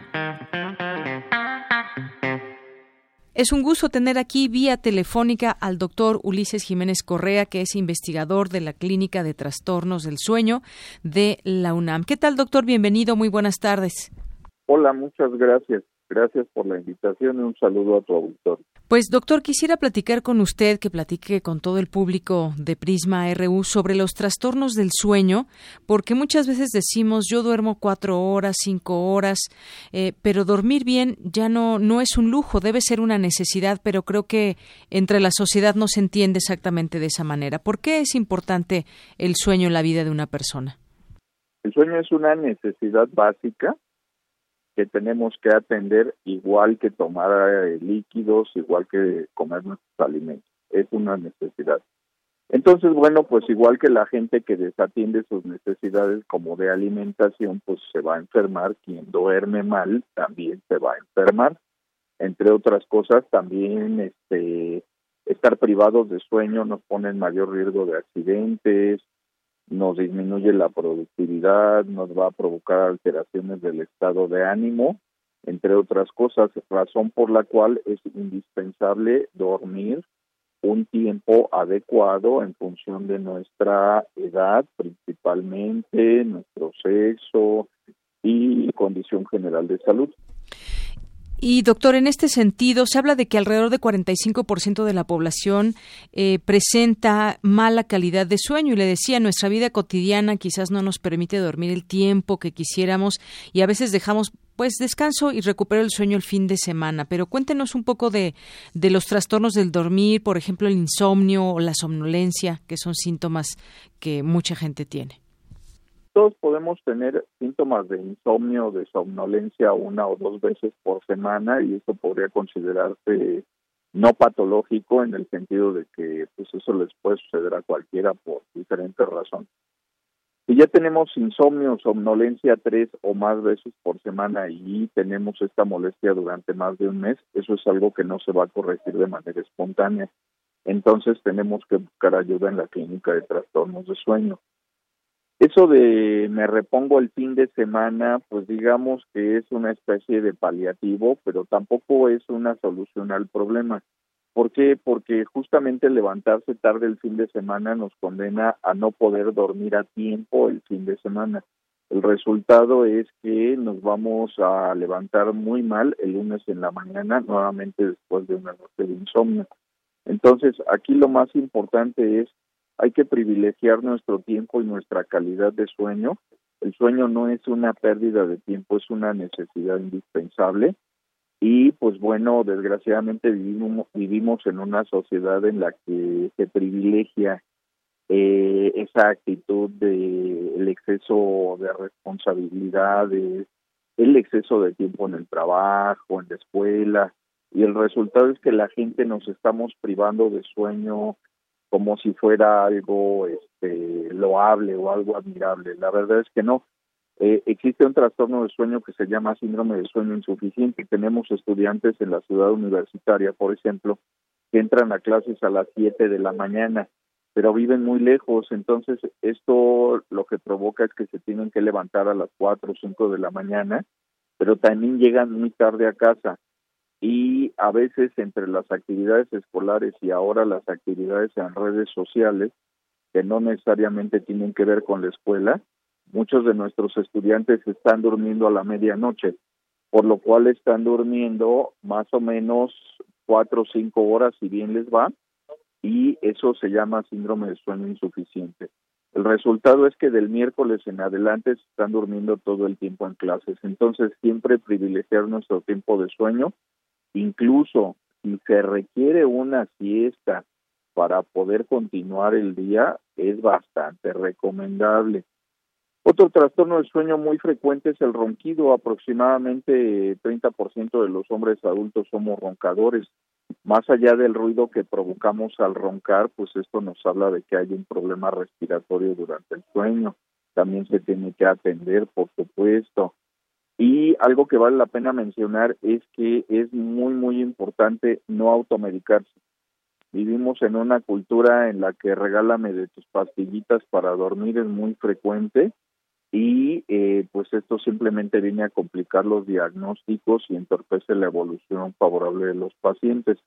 Es un gusto tener aquí vía telefónica al doctor Ulises Jiménez Correa, que es investigador de la Clínica de Trastornos del Sueño de la UNAM. ¿Qué tal, doctor? Bienvenido, muy buenas tardes. Hola, muchas gracias. Gracias por la invitación y un saludo a tu auditor. Pues doctor, quisiera platicar con usted, que platique con todo el público de Prisma RU sobre los trastornos del sueño, porque muchas veces decimos yo duermo cuatro horas, cinco horas, eh, pero dormir bien ya no, no es un lujo, debe ser una necesidad, pero creo que entre la sociedad no se entiende exactamente de esa manera. ¿Por qué es importante el sueño en la vida de una persona? El sueño es una necesidad básica que tenemos que atender igual que tomar eh, líquidos, igual que comer nuestros alimentos. Es una necesidad. Entonces, bueno, pues igual que la gente que desatiende sus necesidades como de alimentación, pues se va a enfermar. Quien duerme mal también se va a enfermar. Entre otras cosas, también este estar privados de sueño nos pone en mayor riesgo de accidentes, nos disminuye la productividad, nos va a provocar alteraciones del estado de ánimo, entre otras cosas, razón por la cual es indispensable dormir un tiempo adecuado en función de nuestra edad, principalmente nuestro sexo y condición general de salud. Y doctor, en este sentido, se habla de que alrededor de 45% de la población eh, presenta mala calidad de sueño. Y le decía, nuestra vida cotidiana quizás no nos permite dormir el tiempo que quisiéramos y a veces dejamos pues descanso y recupero el sueño el fin de semana. Pero cuéntenos un poco de, de los trastornos del dormir, por ejemplo, el insomnio o la somnolencia, que son síntomas que mucha gente tiene todos podemos tener síntomas de insomnio, de somnolencia una o dos veces por semana y eso podría considerarse no patológico en el sentido de que pues eso les puede suceder a cualquiera por diferentes razones. Si ya tenemos insomnio, somnolencia tres o más veces por semana y tenemos esta molestia durante más de un mes, eso es algo que no se va a corregir de manera espontánea. Entonces tenemos que buscar ayuda en la clínica de trastornos de sueño. Eso de me repongo el fin de semana, pues digamos que es una especie de paliativo, pero tampoco es una solución al problema. ¿Por qué? Porque justamente levantarse tarde el fin de semana nos condena a no poder dormir a tiempo el fin de semana. El resultado es que nos vamos a levantar muy mal el lunes en la mañana, nuevamente después de una noche de insomnio. Entonces, aquí lo más importante es hay que privilegiar nuestro tiempo y nuestra calidad de sueño. El sueño no es una pérdida de tiempo, es una necesidad indispensable. Y pues bueno, desgraciadamente vivimos, vivimos en una sociedad en la que se privilegia eh, esa actitud de el exceso de responsabilidades, el exceso de tiempo en el trabajo, en la escuela, y el resultado es que la gente nos estamos privando de sueño, como si fuera algo este, loable o algo admirable. La verdad es que no. Eh, existe un trastorno de sueño que se llama síndrome de sueño insuficiente. Tenemos estudiantes en la ciudad universitaria, por ejemplo, que entran a clases a las 7 de la mañana, pero viven muy lejos. Entonces, esto lo que provoca es que se tienen que levantar a las 4 o 5 de la mañana, pero también llegan muy tarde a casa y a veces entre las actividades escolares y ahora las actividades en redes sociales, que no necesariamente tienen que ver con la escuela, muchos de nuestros estudiantes están durmiendo a la medianoche, por lo cual están durmiendo más o menos cuatro o cinco horas si bien les va, y eso se llama síndrome de sueño insuficiente. El resultado es que del miércoles en adelante están durmiendo todo el tiempo en clases. Entonces, siempre privilegiar nuestro tiempo de sueño Incluso si se requiere una siesta para poder continuar el día, es bastante recomendable. Otro trastorno del sueño muy frecuente es el ronquido. Aproximadamente 30% de los hombres adultos somos roncadores. Más allá del ruido que provocamos al roncar, pues esto nos habla de que hay un problema respiratorio durante el sueño. También se tiene que atender, por supuesto. Y algo que vale la pena mencionar es que es muy, muy importante no automedicarse. Vivimos en una cultura en la que regálame de tus pastillitas para dormir es muy frecuente y eh, pues esto simplemente viene a complicar los diagnósticos y entorpece la evolución favorable de los pacientes.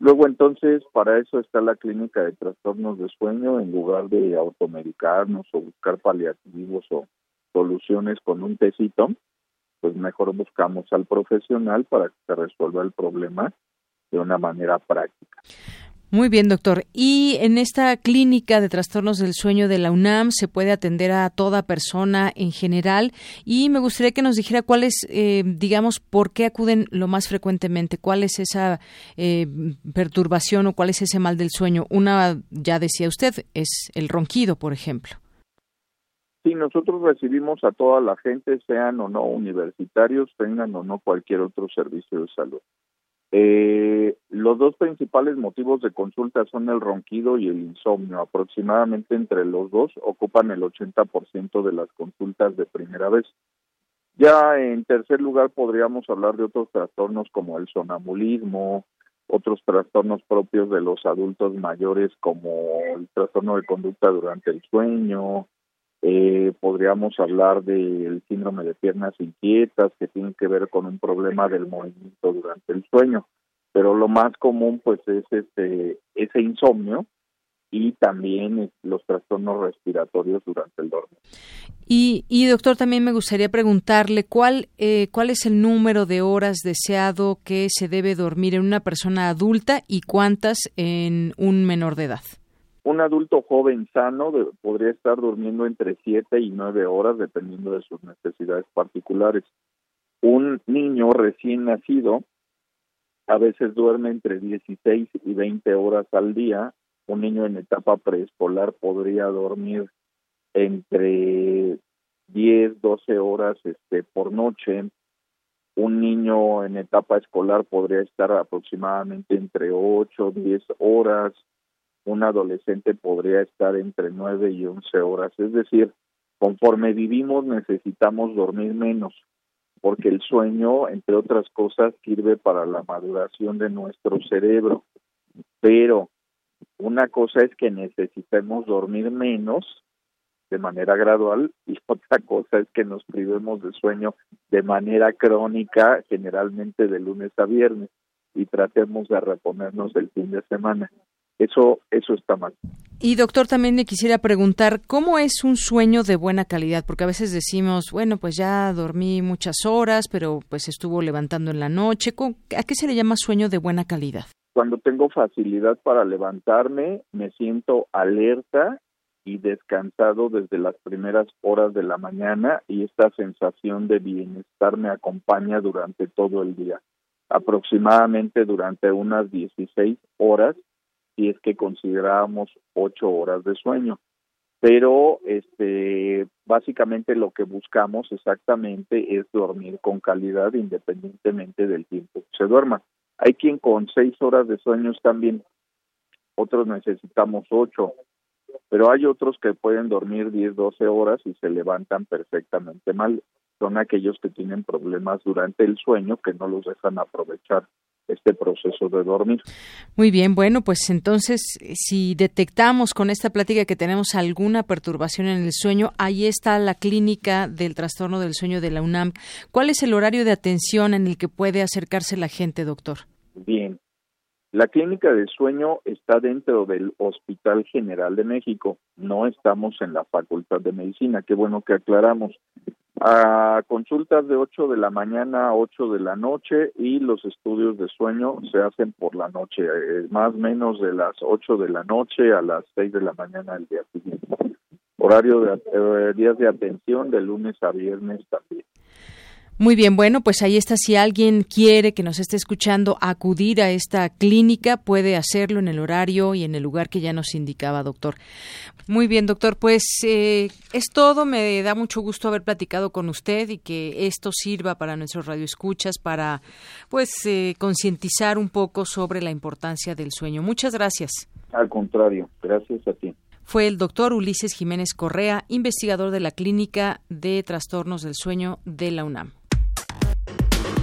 Luego entonces para eso está la clínica de trastornos de sueño en lugar de automedicarnos o buscar paliativos o soluciones con un tecito pues mejor buscamos al profesional para que se resuelva el problema de una manera práctica. Muy bien, doctor. Y en esta clínica de trastornos del sueño de la UNAM se puede atender a toda persona en general. Y me gustaría que nos dijera cuál es, eh, digamos, por qué acuden lo más frecuentemente, cuál es esa eh, perturbación o cuál es ese mal del sueño. Una, ya decía usted, es el ronquido, por ejemplo. Sí, nosotros recibimos a toda la gente, sean o no universitarios, tengan o no cualquier otro servicio de salud. Eh, los dos principales motivos de consulta son el ronquido y el insomnio. Aproximadamente entre los dos ocupan el 80% de las consultas de primera vez. Ya en tercer lugar podríamos hablar de otros trastornos como el sonambulismo, otros trastornos propios de los adultos mayores como el trastorno de conducta durante el sueño, eh, podríamos hablar del síndrome de piernas inquietas que tiene que ver con un problema del movimiento durante el sueño, pero lo más común pues es este ese insomnio y también los trastornos respiratorios durante el dormir. Y, y doctor, también me gustaría preguntarle cuál eh, cuál es el número de horas deseado que se debe dormir en una persona adulta y cuántas en un menor de edad. Un adulto joven sano podría estar durmiendo entre 7 y 9 horas dependiendo de sus necesidades particulares. Un niño recién nacido a veces duerme entre 16 y 20 horas al día. Un niño en etapa preescolar podría dormir entre 10, 12 horas este, por noche. Un niño en etapa escolar podría estar aproximadamente entre 8, 10 horas un adolescente podría estar entre 9 y 11 horas. Es decir, conforme vivimos necesitamos dormir menos, porque el sueño, entre otras cosas, sirve para la maduración de nuestro cerebro. Pero una cosa es que necesitemos dormir menos de manera gradual y otra cosa es que nos privemos de sueño de manera crónica, generalmente de lunes a viernes, y tratemos de reponernos el fin de semana. Eso, eso está mal. Y doctor, también le quisiera preguntar, ¿cómo es un sueño de buena calidad? Porque a veces decimos, bueno, pues ya dormí muchas horas, pero pues estuvo levantando en la noche. ¿A qué se le llama sueño de buena calidad? Cuando tengo facilidad para levantarme, me siento alerta y descansado desde las primeras horas de la mañana y esta sensación de bienestar me acompaña durante todo el día. Aproximadamente durante unas 16 horas si es que consideramos ocho horas de sueño. Pero este básicamente lo que buscamos exactamente es dormir con calidad independientemente del tiempo que se duerma. Hay quien con seis horas de sueño bien, otros necesitamos ocho, pero hay otros que pueden dormir 10, 12 horas y se levantan perfectamente mal. Son aquellos que tienen problemas durante el sueño que no los dejan aprovechar este proceso de dormir. Muy bien, bueno, pues entonces si detectamos con esta plática que tenemos alguna perturbación en el sueño, ahí está la clínica del trastorno del sueño de la UNAM. ¿Cuál es el horario de atención en el que puede acercarse la gente, doctor? Bien, la clínica del sueño está dentro del Hospital General de México, no estamos en la Facultad de Medicina, qué bueno que aclaramos a consultas de 8 de la mañana a 8 de la noche y los estudios de sueño se hacen por la noche, eh, más o menos de las 8 de la noche a las 6 de la mañana del día siguiente. Horario de eh, días de atención de lunes a viernes también. Muy bien, bueno, pues ahí está. Si alguien quiere que nos esté escuchando acudir a esta clínica, puede hacerlo en el horario y en el lugar que ya nos indicaba, doctor. Muy bien, doctor, pues eh, es todo. Me da mucho gusto haber platicado con usted y que esto sirva para nuestros radioescuchas, para pues eh, concientizar un poco sobre la importancia del sueño. Muchas gracias. Al contrario, gracias a ti fue el doctor Ulises Jiménez Correa, investigador de la Clínica de Trastornos del Sueño de la UNAM.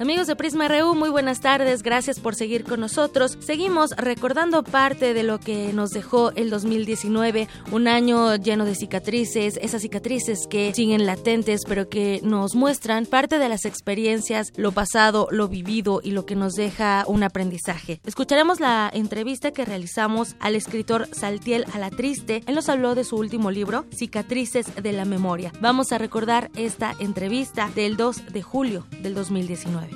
Amigos de Prisma RU, muy buenas tardes, gracias por seguir con nosotros. Seguimos recordando parte de lo que nos dejó el 2019, un año lleno de cicatrices, esas cicatrices que siguen latentes pero que nos muestran parte de las experiencias, lo pasado, lo vivido y lo que nos deja un aprendizaje. Escucharemos la entrevista que realizamos al escritor Saltiel Alatriste. Él nos habló de su último libro, Cicatrices de la Memoria. Vamos a recordar esta entrevista del 2 de julio del 2019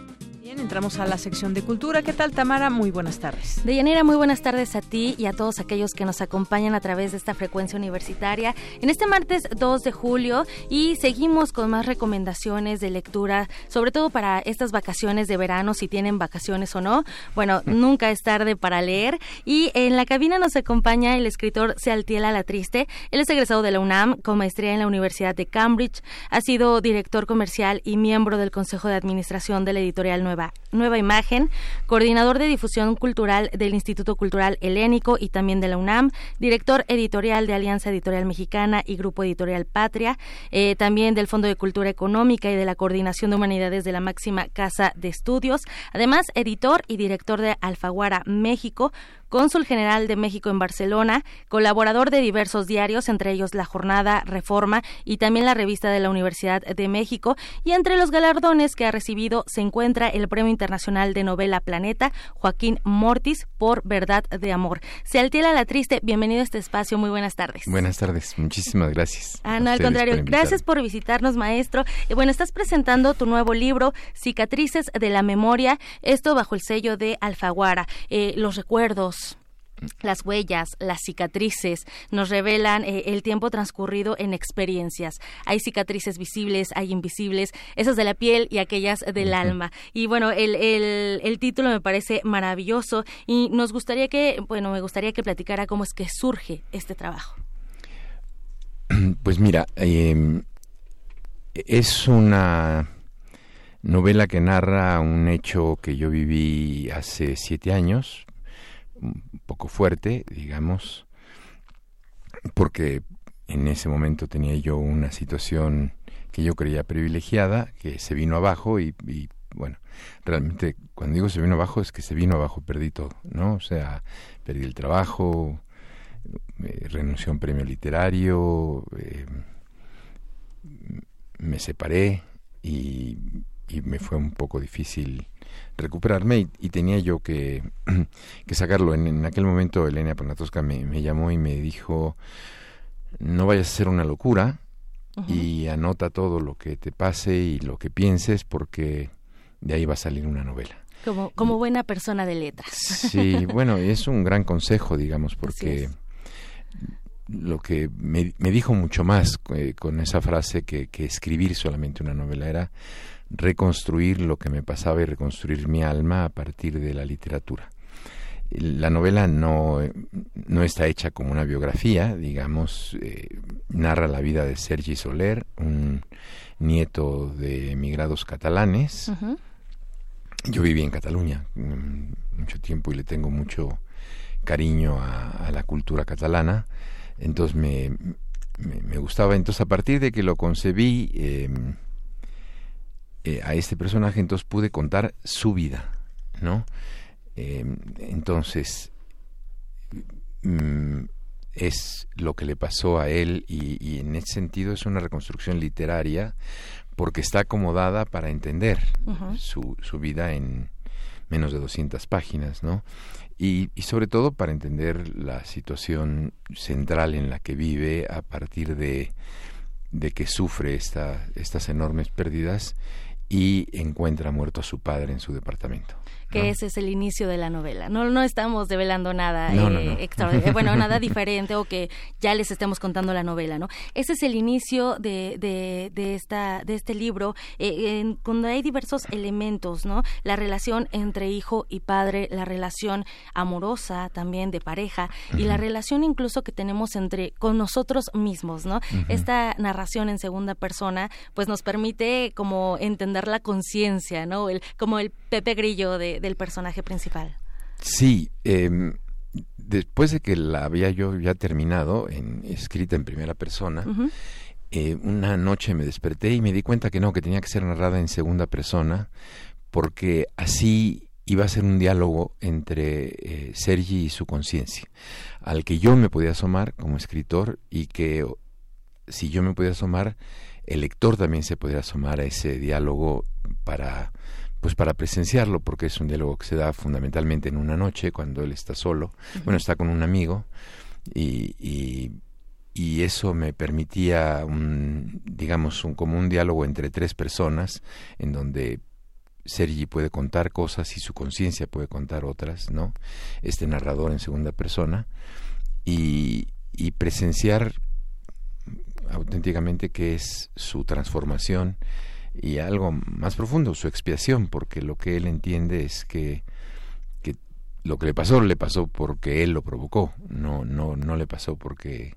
Bien, entramos a la sección de cultura. ¿Qué tal, Tamara? Muy buenas tardes. Deyanira, muy buenas tardes a ti y a todos aquellos que nos acompañan a través de esta frecuencia universitaria en este martes 2 de julio y seguimos con más recomendaciones de lectura, sobre todo para estas vacaciones de verano, si tienen vacaciones o no. Bueno, nunca es tarde para leer y en la cabina nos acompaña el escritor Sealtiela La Triste. Él es egresado de la UNAM con maestría en la Universidad de Cambridge, ha sido director comercial y miembro del Consejo de Administración de la editorial Nueva Nueva, Imagen, coordinador de difusión cultural del Instituto Cultural Helénico y también de la UNAM, director editorial de Alianza Editorial Mexicana y Grupo Editorial Patria, eh, también del Fondo de Cultura Económica y de la Coordinación de Humanidades de la máxima Casa de Estudios, además editor y director de Alfaguara México, cónsul general de México en Barcelona, colaborador de diversos diarios, entre ellos La Jornada, Reforma y también la revista de la Universidad de México. Y entre los galardones que ha recibido se encuentra el Premio Internacional de Novela Planeta, Joaquín Mortis, por Verdad de Amor. Se altiera la triste, bienvenido a este espacio, muy buenas tardes. Buenas tardes, muchísimas gracias. Ah, no, al contrario, gracias por visitarnos, maestro. Y bueno, estás presentando tu nuevo libro, Cicatrices de la Memoria, esto bajo el sello de Alfaguara. Eh, los recuerdos, las huellas, las cicatrices nos revelan eh, el tiempo transcurrido en experiencias. Hay cicatrices visibles, hay invisibles, esas de la piel y aquellas del alma. Y bueno, el, el, título me parece maravilloso y nos gustaría que, bueno, me gustaría que platicara cómo es que surge este trabajo. Pues mira, em, es una novela que narra un hecho que yo viví hace siete años, un poco fuerte, digamos, porque en ese momento tenía yo una situación que yo creía privilegiada, que se vino abajo y, bueno, realmente cuando digo se vino abajo es que se vino abajo, perdí todo, ¿no? O sea, perdí el trabajo, renuncié a un premio literario, eh, me separé y me fue un poco difícil recuperarme y, tenía yo que, que sacarlo. En, aquel momento Elena Panatosca me, me, llamó y me dijo, no vayas a hacer una locura y anota todo lo que te pase y lo que pienses porque de ahí va a salir una novela. Como, como buena persona de letras. Sí, bueno, es un gran consejo, digamos, porque lo que me, me, dijo mucho más eh, con esa frase que, que escribir solamente una novela era reconstruir lo que me pasaba y reconstruir mi alma a partir de la literatura. La novela no, no está hecha como una biografía, digamos, eh, narra la vida de Sergi Soler, un nieto de emigrados catalanes. Yo viví en Cataluña mm, mucho tiempo y le tengo mucho cariño a, la cultura catalana, entonces me, me, gustaba. Entonces a partir de que lo concebí, em, eh, a este personaje, entonces pude contar su vida, ¿no? Em, entonces, mm, es lo que le pasó a él y, en ese sentido es una reconstrucción literaria porque está acomodada para entender su, su, vida en menos de 200 páginas, ¿no? Y, y, sobre todo para entender la situación central en la que vive a partir de, de que sufre esta, estas enormes pérdidas y encuentra muerto a su padre en su departamento que ese es el inicio de la novela. No, no estamos develando nada eh, extraordinario, bueno, nada diferente o que ya les estemos contando la novela, ¿no? Ese es el inicio de, de, esta, de este libro, eh, en, cuando hay diversos elementos, ¿no? La relación entre hijo y padre, la relación amorosa también de pareja y la relación incluso que tenemos entre con nosotros mismos, ¿no? Esta narración en segunda persona, pues nos permite como entender la conciencia, ¿no? El, como el Pepe Grillo de, del personaje principal. Sí, em, después de que la había yo ya terminado, en, escrita en primera persona, eh, una noche me desperté y me di cuenta que no, que tenía que ser narrada en segunda persona, porque así iba a ser un diálogo entre eh, Sergi y su conciencia, al que yo me podía asomar como escritor y que si yo me podía asomar, el lector también se podía asomar a ese diálogo para pues para presenciarlo, porque es un diálogo que se da fundamentalmente en una noche, cuando él está solo, bueno, está con un amigo, y, y, eso me permitía, un, digamos, un, como un diálogo entre tres personas, en donde Sergi puede contar cosas y su conciencia puede contar otras, ¿no? Este narrador en segunda persona. Y, y presenciar auténticamente qué es su transformación y algo más profundo, su expiación, porque lo que él entiende es que, que lo que le pasó le pasó porque él lo provocó, no, no, no le pasó porque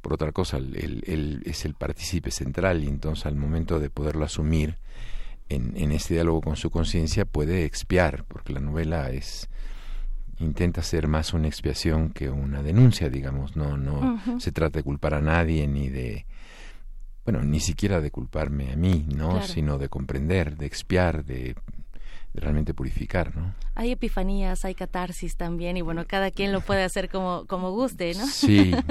por otra cosa, él, él es el partícipe central y entonces al momento de poderlo asumir en, en este diálogo con su conciencia puede expiar, porque la novela es intenta ser más una expiación que una denuncia, digamos, no no se trata de culpar a nadie ni de bueno, ni siquiera de culparme a mí, ¿no? Sino de comprender, de expiar, de, realmente purificar, ¿no? Hay epifanías, hay catarsis también y bueno, cada quien lo puede hacer como como guste, ¿no? Sí.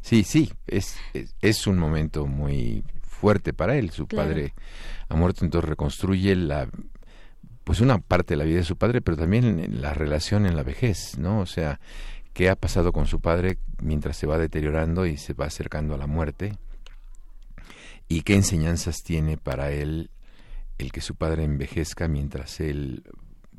Sí, sí, es, es, un momento muy fuerte para él. Su padre ha muerto, entonces reconstruye la pues una parte de la vida de su padre, pero también la relación en la vejez, ¿no? O sea, qué ha pasado con su padre mientras se va deteriorando y se va acercando a la muerte y qué enseñanzas tiene para él el que su padre envejezca mientras él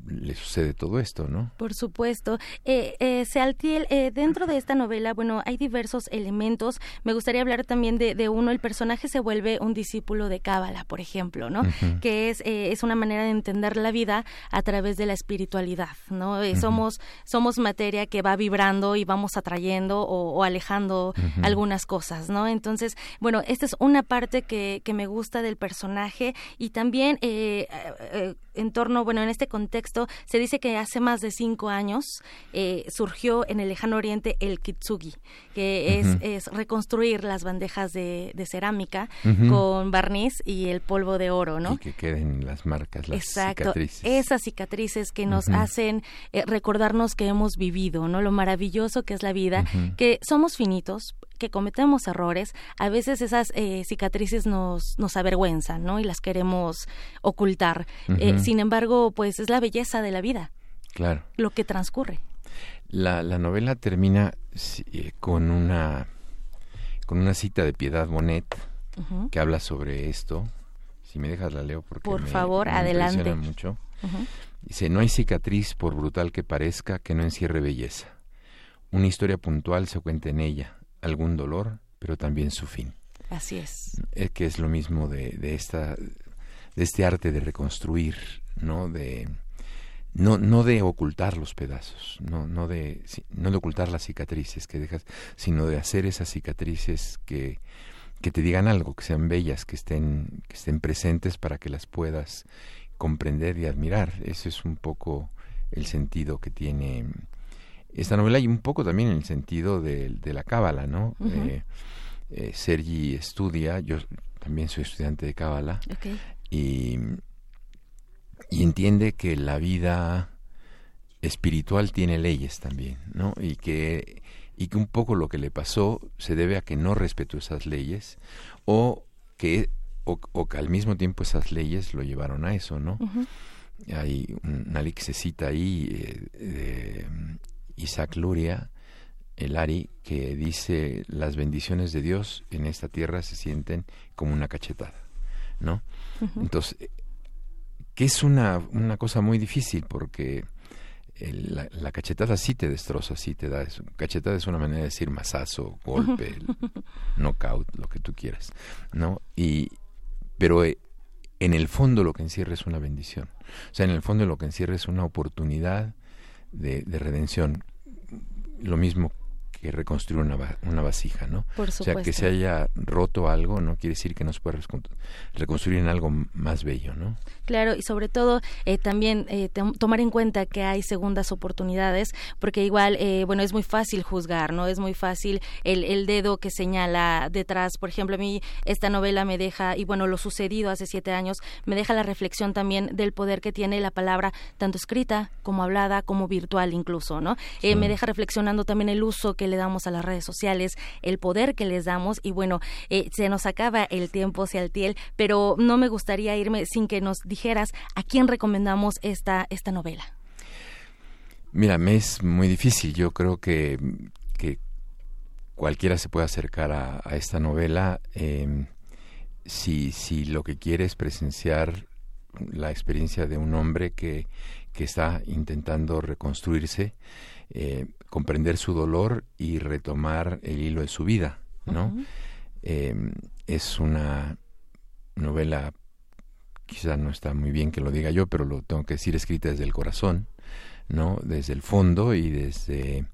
le sucede todo esto, ¿no? Por supuesto. Eh, eh, Sealtiel, eh, dentro de esta novela, bueno, hay diversos elementos. Me gustaría hablar también de, uno. El personaje se vuelve un discípulo de Cábala, por ejemplo, ¿no? Que es, eh, es una manera de entender la vida a través de la espiritualidad, ¿no? somos, somos materia que va vibrando y vamos atrayendo o, alejando algunas cosas, ¿no? Entonces, bueno, esta es una parte que, que me gusta del personaje y también en torno, bueno, en este contexto, se dice que hace más de cinco años eh, surgió en el lejano oriente el kitsugi, que es, reconstruir las bandejas de, cerámica con barniz y el polvo de oro, ¿no? Y que queden las marcas, las Exacto, cicatrices. esas cicatrices que nos hacen eh, recordarnos que hemos vivido, ¿no? Lo maravilloso que es la vida, que somos finitos, que cometemos errores, a veces esas eh, cicatrices nos, nos avergüenzan, ¿no? Y las queremos ocultar. Eh, sin embargo, pues es la belleza de la vida. Claro. Lo que transcurre. La, la novela termina eh, con una con una cita de Piedad Bonet que habla sobre esto. Si me dejas la leo porque por favor adelante mucho. Dice no hay cicatriz por brutal que parezca que no encierre belleza. Una historia puntual se cuenta en ella algún dolor, pero también su fin. Así es. es que es lo mismo de, de, esta, de este arte de reconstruir, ¿no? De, no, no de ocultar los pedazos, no, no, de, no de ocultar las cicatrices que dejas, sino de hacer esas cicatrices que, que te digan algo, que sean bellas, que estén, que estén presentes para que las puedas comprender y admirar. Ese es un poco el sentido que tiene esta novela y un poco también en el sentido de, la cábala, ¿no? Eh, eh, Sergi estudia, yo también soy estudiante de cábala y, y entiende que la vida espiritual tiene leyes también, ¿no? Y que y que un poco lo que le pasó se debe a que no respetó esas leyes o que o, que al mismo tiempo esas leyes lo llevaron a eso, ¿no? Hay una ley que se cita ahí eh, Isaac Luria, el Ari, que dice las bendiciones de Dios en esta tierra se sienten como una cachetada, ¿no? Entonces, que es una, una cosa muy difícil porque la, cachetada sí te destroza, sí te da. Eso. Cachetada es una manera de decir masazo, golpe, knockout, lo que tú quieras, ¿no? Y, pero eh, en el fondo lo que encierra es una bendición. O sea, en el fondo lo que encierra es una oportunidad de, de redención. Lo mismo que reconstruir una, una vasija, ¿no? o sea, que se haya roto algo no quiere decir que no se pueda reconstruir en algo más bello, ¿no? Claro, y sobre todo eh, también eh, tomar en cuenta que hay segundas oportunidades, porque igual, eh, bueno, es muy fácil juzgar, ¿no? Es muy fácil el, el dedo que señala detrás. Por ejemplo, a mí esta novela me deja, y bueno, lo sucedido hace siete años, me deja la reflexión también del poder que tiene la palabra, tanto escrita como hablada, como virtual incluso, ¿no? me deja reflexionando también el uso que le damos a las redes sociales, el poder que les damos y bueno, eh, se nos acaba el tiempo, Sealtiel, pero no me gustaría irme sin que nos dijeras a quién recomendamos esta, esta novela. Mira, me es muy difícil. Yo creo que, que cualquiera se puede acercar a, esta novela em, si, si lo que quiere es presenciar la experiencia de un hombre que, que está intentando reconstruirse, eh, comprender su dolor y retomar el hilo de su vida, ¿no? Eh, es una novela, quizá no está muy bien que lo diga yo, pero lo tengo que decir escrita desde el corazón, ¿no? Desde el fondo y desde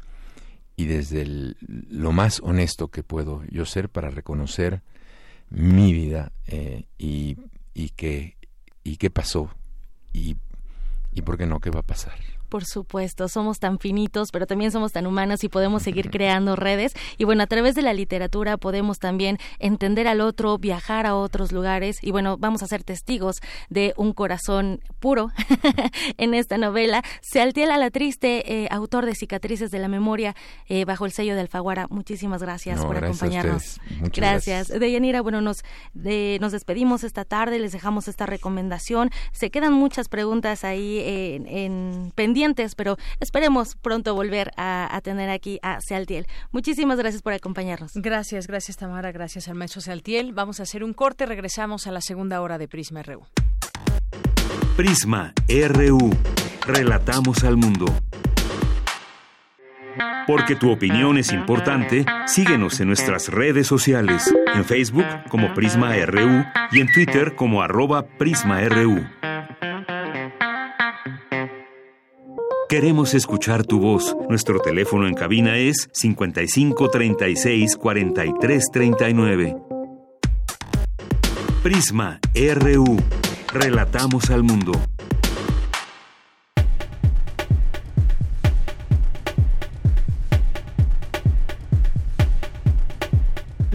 y desde lo más honesto que puedo yo ser para reconocer mi vida eh, y, y qué y qué pasó y, y por qué no qué va a pasar por supuesto, somos tan finitos, pero también somos tan humanos y podemos seguir creando redes. Y bueno, a través de la literatura podemos también entender al otro, viajar a otros lugares. Y bueno, vamos a ser testigos de un corazón puro en esta novela. Se altiela la triste, eh, autor de Cicatrices de la Memoria, eh, bajo el sello de Alfaguara. Muchísimas gracias por acompañarnos. gracias. gracias. Deyanira, bueno, nos, nos despedimos esta tarde, les dejamos esta recomendación. Se quedan muchas preguntas ahí en, en pendiente pero esperemos pronto volver a, tener aquí a Sealtiel. Muchísimas gracias por acompañarnos. Gracias, gracias Tamara, gracias al maestro Sealtiel. Vamos a hacer un corte, regresamos a la segunda hora de Prisma RU. Prisma RU. Relatamos al mundo. Porque tu opinión es importante, síguenos en nuestras redes sociales, en Facebook como Prisma RU y en Twitter como arroba PrismaRU. Queremos escuchar tu voz. Nuestro teléfono en cabina es 55 36 43 39. Prisma RU. Relatamos al mundo.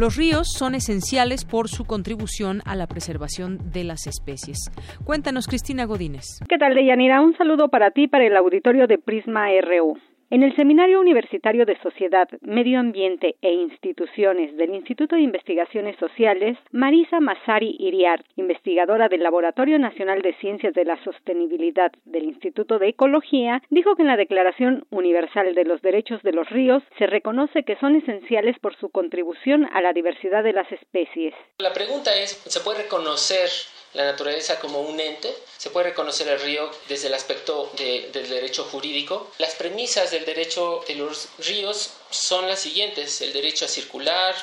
Los ríos son esenciales por su contribución a la preservación de las especies. Cuéntanos, Cristina Godínez. ¿Qué tal, Deyanira? Un saludo para ti, para el auditorio de Prisma RU. En el Seminario Universitario de Sociedad, Medio Ambiente e Instituciones del Instituto de Investigaciones Sociales, Marisa Masari Iriart, investigadora del Laboratorio Nacional de Ciencias de la Sostenibilidad del Instituto de Ecología, dijo que en la Declaración Universal de los Derechos de los Ríos se reconoce que son esenciales por su contribución a la diversidad de las especies. La pregunta es, ¿se puede reconocer la naturaleza como un ente, se puede reconocer el río desde el aspecto del derecho jurídico. Las premisas del derecho de los ríos son las siguientes, el derecho a circular,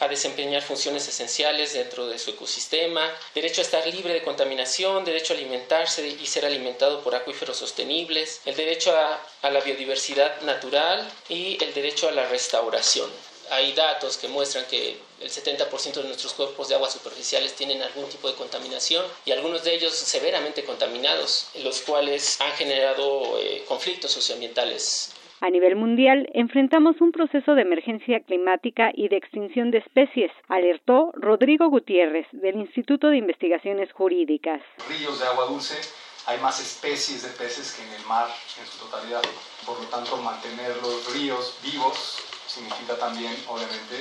a desempeñar funciones esenciales dentro de su ecosistema, derecho a estar libre de contaminación, derecho a alimentarse y ser alimentado por acuíferos sostenibles, el derecho a la biodiversidad natural y el derecho a la restauración hay datos que muestran que el 70% de nuestros cuerpos de agua superficiales tienen algún tipo de contaminación y algunos de ellos severamente contaminados, los cuales han generado eh, conflictos socioambientales. A nivel mundial, enfrentamos un proceso de emergencia climática y de extinción de especies, alertó Rodrigo Gutiérrez, del Instituto de Investigaciones Jurídicas. Ríos de agua dulce, hay más especies de peces que en el mar en su totalidad. Por lo tanto, mantener los ríos vivos significa también, obviamente,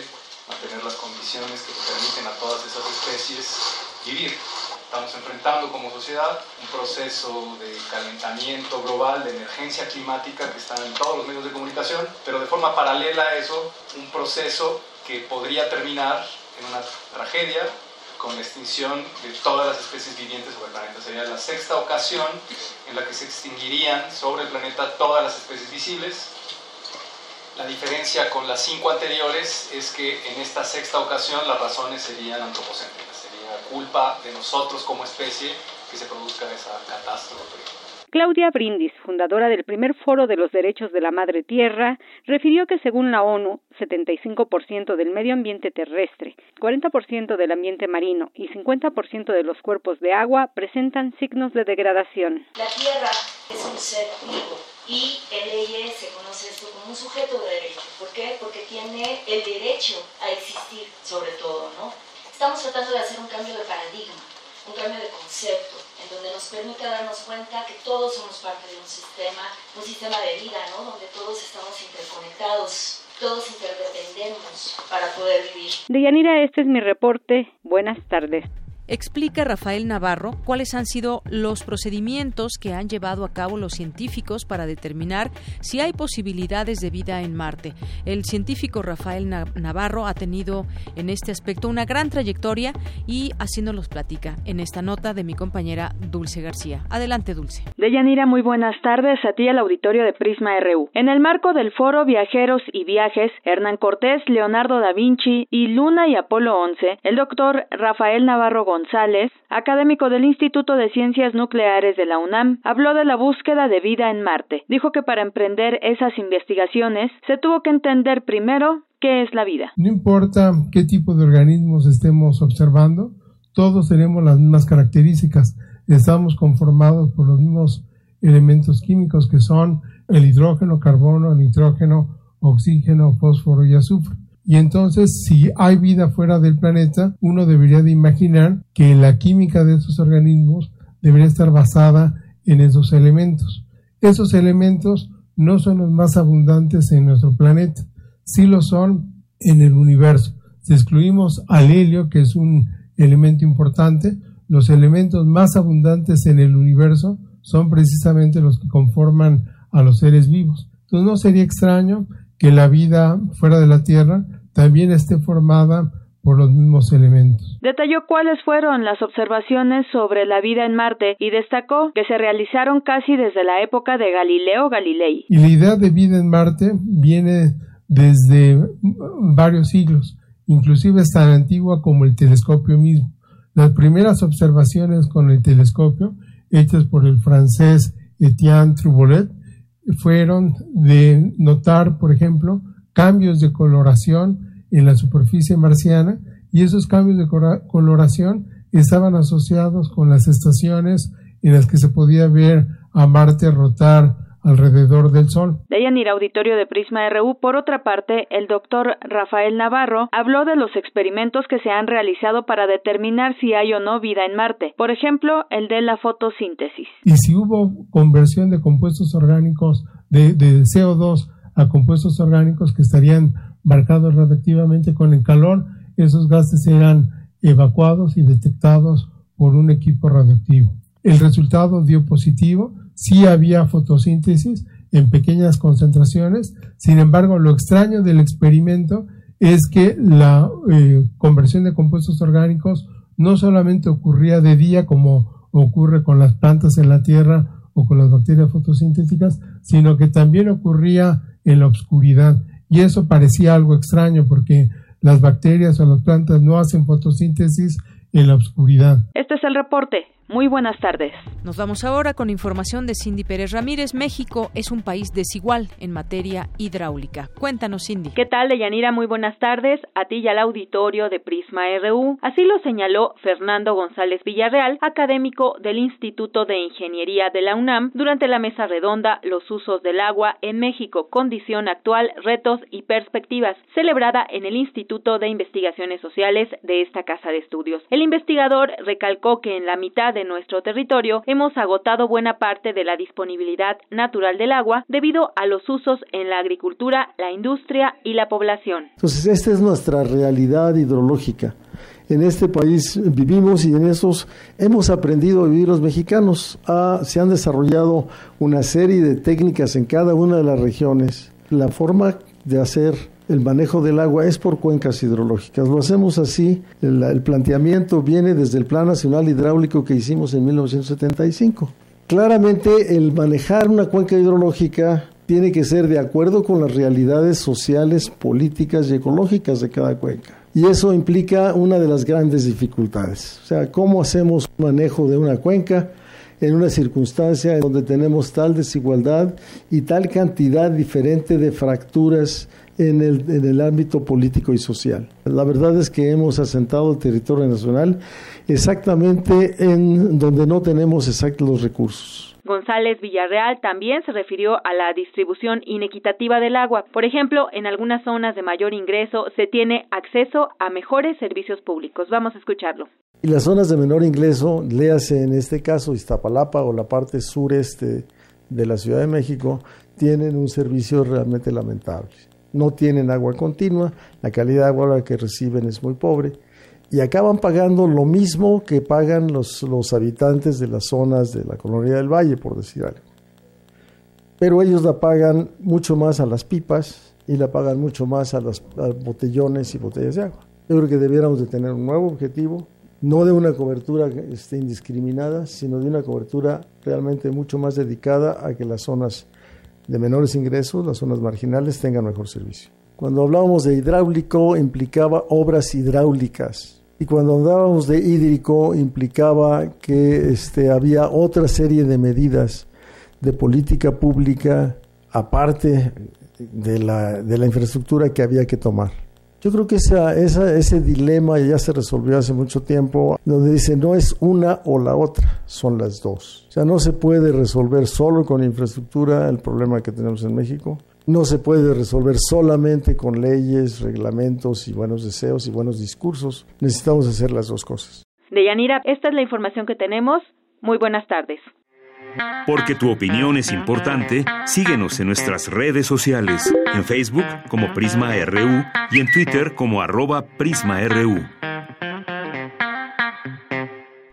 mantener las condiciones que permiten a todas esas especies vivir. Estamos enfrentando como sociedad un proceso de calentamiento global, de emergencia climática que está en todos los medios de comunicación, pero de forma paralela a eso, un proceso que podría terminar en una tragedia con la extinción de todas las especies vivientes sobre el planeta. Sería la sexta ocasión en la que se extinguirían sobre el planeta todas las especies visibles la diferencia con las cinco anteriores es que en esta sexta ocasión las razones serían antropocéntricas, sería culpa de nosotros como especie que se produzca esa catástrofe. Claudia Brindis, fundadora del primer foro de los derechos de la madre tierra, refirió que según la ONU, 75% del medio ambiente terrestre, 40% del ambiente marino y 50% de los cuerpos de agua presentan signos de degradación. La tierra es un ser vivo y en leyes se conoce esto como un sujeto de derecho. ¿Por qué? Porque tiene el derecho a existir sobre todo, ¿no? Estamos tratando de hacer un cambio de paradigma, un cambio de concepto, en donde nos permite darnos cuenta que todos somos parte de un sistema, un sistema de vida, ¿no? Donde todos estamos interconectados, todos interdependemos para poder vivir. Deyanira, este es mi reporte. Buenas tardes. Explica Rafael Navarro cuáles han sido los procedimientos que han llevado a cabo los científicos para determinar si hay posibilidades de vida en Marte. El científico Rafael Navarro ha tenido en este aspecto una gran trayectoria y así nos los platica en esta nota de mi compañera Dulce García. Adelante, Dulce. Deyanira, muy buenas tardes a ti al auditorio de Prisma RU. En el marco del foro Viajeros y Viajes, Hernán Cortés, Leonardo da Vinci y Luna y Apolo 11, el doctor Rafael Navarro González, académico del Instituto de Ciencias Nucleares de la UNAM, habló de la búsqueda de vida en Marte. Dijo que para emprender esas investigaciones se tuvo que entender primero qué es la vida. No importa qué tipo de organismos estemos observando, todos tenemos las mismas características. Estamos conformados por los mismos elementos químicos que son el hidrógeno, carbono, nitrógeno, oxígeno, fósforo y azufre. Y entonces, si hay vida fuera del planeta, uno debería de imaginar que la química de esos organismos debería estar basada en esos elementos. Esos elementos no son los más abundantes en nuestro planeta, sí lo son en el universo. Si excluimos al helio, que es un elemento importante, los elementos más abundantes en el universo son precisamente los que conforman a los seres vivos. Entonces no sería extraño que la vida fuera de la Tierra también esté formada por los mismos elementos. Detalló cuáles fueron las observaciones sobre la vida en Marte y destacó que se realizaron casi desde la época de Galileo Galilei. Y la idea de vida en Marte viene desde varios siglos, inclusive es tan antigua como el telescopio mismo. Las primeras observaciones con el telescopio, hechas por el francés Etienne Troubolet, fueron de notar, por ejemplo, cambios de coloración en la superficie marciana y esos cambios de coloración estaban asociados con las estaciones en las que se podía ver a Marte rotar alrededor del Sol. ir Auditorio de Prisma RU. Por otra parte, el doctor Rafael Navarro habló de los experimentos que se han realizado para determinar si hay o no vida en Marte. Por ejemplo, el de la fotosíntesis. Y si hubo conversión de compuestos orgánicos de, de CO2 a compuestos orgánicos que estarían marcados radiactivamente con el calor, esos gases eran evacuados y detectados por un equipo radioactivo. El resultado dio positivo, sí había fotosíntesis en pequeñas concentraciones, sin embargo lo extraño del experimento es que la eh, conversión de compuestos orgánicos no solamente ocurría de día como ocurre con las plantas en la tierra o con las bacterias fotosintéticas, sino que también ocurría en la oscuridad. Y eso parecía algo extraño porque las bacterias o las plantas no hacen fotosíntesis en la oscuridad. Este es el reporte. Muy buenas tardes. Nos vamos ahora con información de Cindy Pérez Ramírez. México es un país desigual en materia hidráulica. Cuéntanos, Cindy. ¿Qué tal, Deyanira? Muy buenas tardes. A ti y al auditorio de Prisma RU. Así lo señaló Fernando González Villarreal, académico del Instituto de Ingeniería de la UNAM, durante la mesa redonda Los usos del agua en México, condición actual, retos y perspectivas, celebrada en el Instituto de Investigaciones Sociales de esta casa de estudios. El investigador recalcó que en la mitad de nuestro territorio hemos agotado buena parte de la disponibilidad natural del agua debido a los usos en la agricultura, la industria y la población. Entonces, esta es nuestra realidad hidrológica. En este país vivimos y en esos hemos aprendido a vivir los mexicanos. Ah, se han desarrollado una serie de técnicas en cada una de las regiones. La forma de hacer el manejo del agua es por cuencas hidrológicas. Lo hacemos así. El, planteamiento viene desde el Plan Nacional Hidráulico que hicimos en 1975. Claramente el manejar una cuenca hidrológica tiene que ser de acuerdo con las realidades sociales, políticas y ecológicas de cada cuenca. Y eso implica una de las grandes dificultades. O sea, ¿cómo hacemos un manejo de una cuenca en una circunstancia donde tenemos tal desigualdad y tal cantidad diferente de fracturas en el, en el ámbito político y social. La verdad es que hemos asentado el territorio nacional exactamente en donde no tenemos exactos los recursos. González Villarreal también se refirió a la distribución inequitativa del agua. Por ejemplo, en algunas zonas de mayor ingreso se tiene acceso a mejores servicios públicos. Vamos a escucharlo. Y las zonas de menor ingreso, léase en este caso Iztapalapa o la parte sureste de la Ciudad de México, tienen un servicio realmente lamentable no tienen agua continua, la calidad de agua que reciben es muy pobre y acaban pagando lo mismo que pagan los, los habitantes de las zonas de la colonia del Valle, por decir algo. Pero ellos la pagan mucho más a las pipas y la pagan mucho más a los botellones y botellas de agua. Yo creo que debiéramos de tener un nuevo objetivo, no de una cobertura este, indiscriminada, sino de una cobertura realmente mucho más dedicada a que las zonas de menores ingresos, las zonas marginales, tengan mejor servicio. Cuando hablábamos de hidráulico implicaba obras hidráulicas y cuando hablábamos de hídrico implicaba que este, había otra serie de medidas de política pública aparte de la, de la infraestructura que había que tomar. Yo creo que esa, esa, ese dilema ya se resolvió hace mucho tiempo, donde dice no es una o la otra, son las dos. O sea, no se puede resolver solo con infraestructura el problema que tenemos en México. No se puede resolver solamente con leyes, reglamentos y buenos deseos y buenos discursos. Necesitamos hacer las dos cosas. Deyanira, esta es la información que tenemos. Muy buenas tardes. Porque tu opinión es importante, síguenos en nuestras redes sociales, en Facebook como Prisma RU y en Twitter como arroba PrismaRU.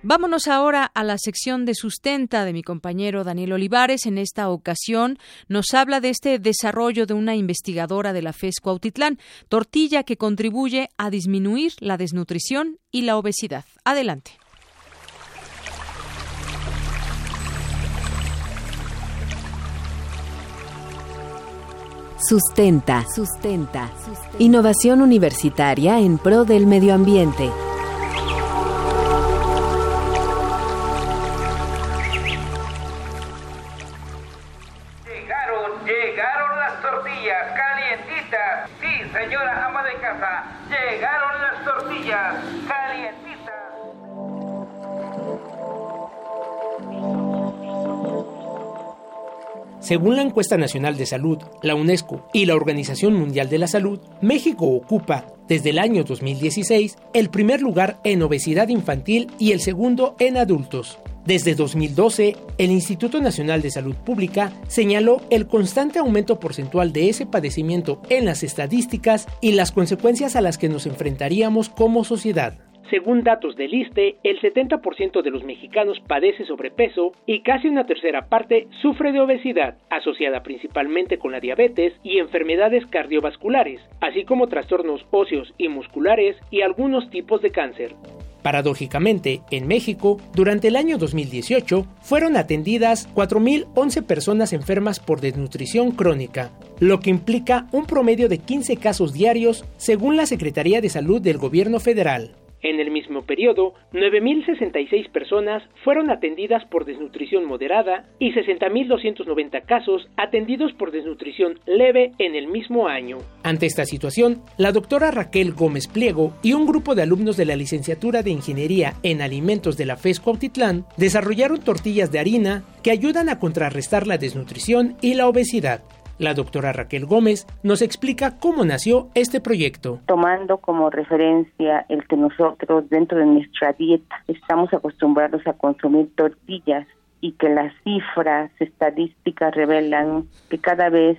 Vámonos ahora a la sección de sustenta de mi compañero Daniel Olivares. En esta ocasión nos habla de este desarrollo de una investigadora de la FES Cuautitlán, tortilla que contribuye a disminuir la desnutrición y la obesidad. Adelante. Sustenta. Sustenta. Innovación universitaria en pro del medio ambiente. Llegaron, llegaron las tortillas calientitas. Sí, señora ama de casa, llegaron las tortillas Según la encuesta nacional de salud, la UNESCO y la Organización Mundial de la Salud, México ocupa, desde el año 2016, el primer lugar en obesidad infantil y el segundo en adultos. Desde 2012, el Instituto Nacional de Salud Pública señaló el constante aumento porcentual de ese padecimiento en las estadísticas y las consecuencias a las que nos enfrentaríamos como sociedad. Según datos del ISTE, el 70% de los mexicanos padece sobrepeso y casi una tercera parte sufre de obesidad, asociada principalmente con la diabetes y enfermedades cardiovasculares, así como trastornos óseos y musculares y algunos tipos de cáncer. Paradójicamente, en México, durante el año 2018, fueron atendidas 4.011 personas enfermas por desnutrición crónica, lo que implica un promedio de 15 casos diarios, según la Secretaría de Salud del Gobierno Federal. En el mismo periodo, 9.066 personas fueron atendidas por desnutrición moderada y 60.290 casos atendidos por desnutrición leve en el mismo año. Ante esta situación, la doctora Raquel Gómez Pliego y un grupo de alumnos de la licenciatura de Ingeniería en Alimentos de la FES Cuautitlán desarrollaron tortillas de harina que ayudan a contrarrestar la desnutrición y la obesidad. La doctora Raquel Gómez nos explica cómo nació este proyecto. Tomando como referencia el que nosotros dentro de nuestra dieta estamos acostumbrados a consumir tortillas y que las cifras estadísticas revelan que cada vez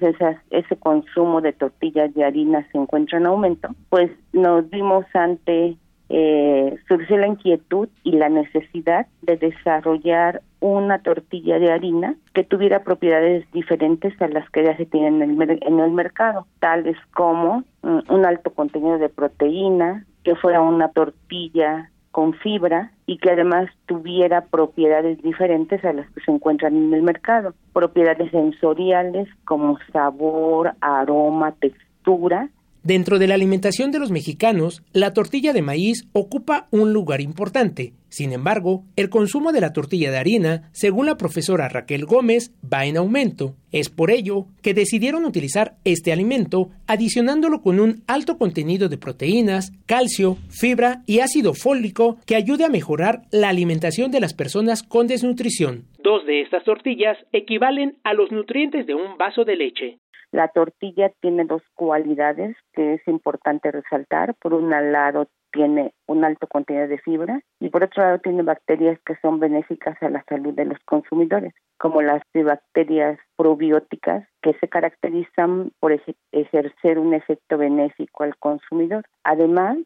ese consumo de tortillas de harina se encuentra en aumento, pues nos dimos ante eh, surgió la inquietud y la necesidad de desarrollar una tortilla de harina que tuviera propiedades diferentes a las que ya se tienen en el, en el mercado, tales como mm, un alto contenido de proteína, que fuera una tortilla con fibra y que además tuviera propiedades diferentes a las que se encuentran en el mercado, propiedades sensoriales como sabor, aroma, textura Dentro de la alimentación de los mexicanos, la tortilla de maíz ocupa un lugar importante. Sin embargo, el consumo de la tortilla de harina, según la profesora Raquel Gómez, va en aumento. Es por ello que decidieron utilizar este alimento adicionándolo con un alto contenido de proteínas, calcio, fibra y ácido fólico que ayude a mejorar la alimentación de las personas con desnutrición. Dos de estas tortillas equivalen a los nutrientes de un vaso de leche. La tortilla tiene dos cualidades que es importante resaltar. Por un lado, tiene un alto contenido de fibra y por otro lado tiene bacterias que son benéficas a la salud de los consumidores, como las bacterias probióticas que se caracterizan por ejercer un efecto benéfico al consumidor. Además,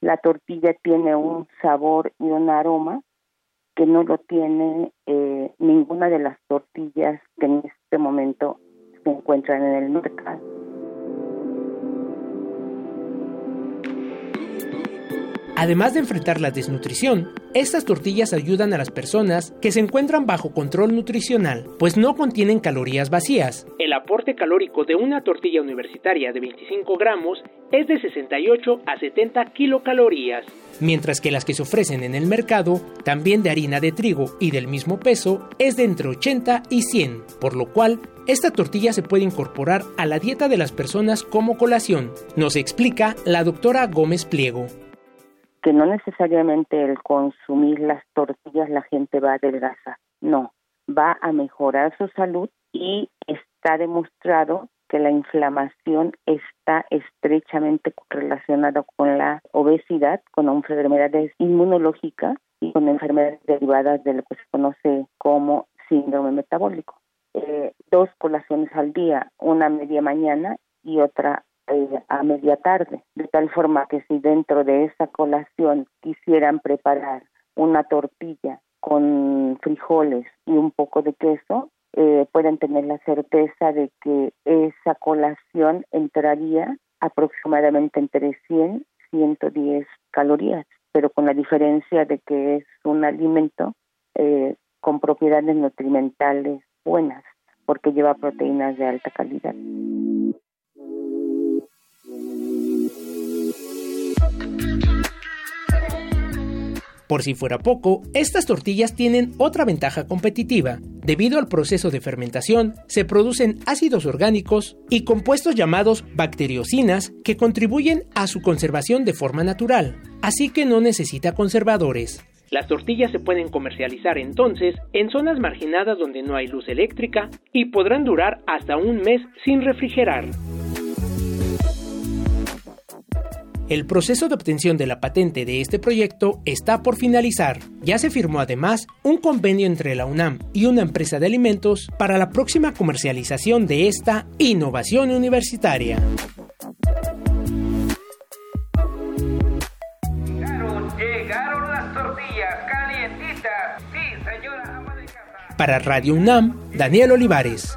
La tortilla tiene un sabor y un aroma que no lo tiene eh, ninguna de las tortillas que en este momento se encuentran en el mercado. Además de enfrentar la desnutrición, estas tortillas ayudan a las personas que se encuentran bajo control nutricional, pues no contienen calorías vacías. El aporte calórico de una tortilla universitaria de 25 gramos es de 68 a 70 kilocalorías, mientras que las que se ofrecen en el mercado, también de harina de trigo y del mismo peso, es de entre 80 y 100, por lo cual esta tortilla se puede incorporar a la dieta de las personas como colación, nos explica la doctora Gómez Pliego que no necesariamente el consumir las tortillas la gente va a adelgazar, no, va a mejorar su salud y está demostrado que la inflamación está estrechamente relacionada con la obesidad, con enfermedades inmunológicas y con enfermedades derivadas de lo que se conoce como síndrome metabólico. Eh, dos colaciones al día, una media mañana y otra eh, a media tarde, de tal forma que si dentro de esa colación quisieran preparar una tortilla con frijoles y un poco de queso, eh, pueden tener la certeza de que esa colación entraría aproximadamente entre 100 y 110 calorías, pero con la diferencia de que es un alimento eh, con propiedades nutrimentales buenas, porque lleva proteínas de alta calidad. Por si fuera poco, estas tortillas tienen otra ventaja competitiva. Debido al proceso de fermentación, se producen ácidos orgánicos y compuestos llamados bacteriocinas que contribuyen a su conservación de forma natural, así que no necesita conservadores. Las tortillas se pueden comercializar entonces en zonas marginadas donde no hay luz eléctrica y podrán durar hasta un mes sin refrigerar. El proceso de obtención de la patente de este proyecto está por finalizar. Ya se firmó además un convenio entre la UNAM y una empresa de alimentos para la próxima comercialización de esta innovación universitaria. Llegaron, las tortillas calientitas. Sí, señora ama de casa. Para Radio UNAM, Daniel Olivares.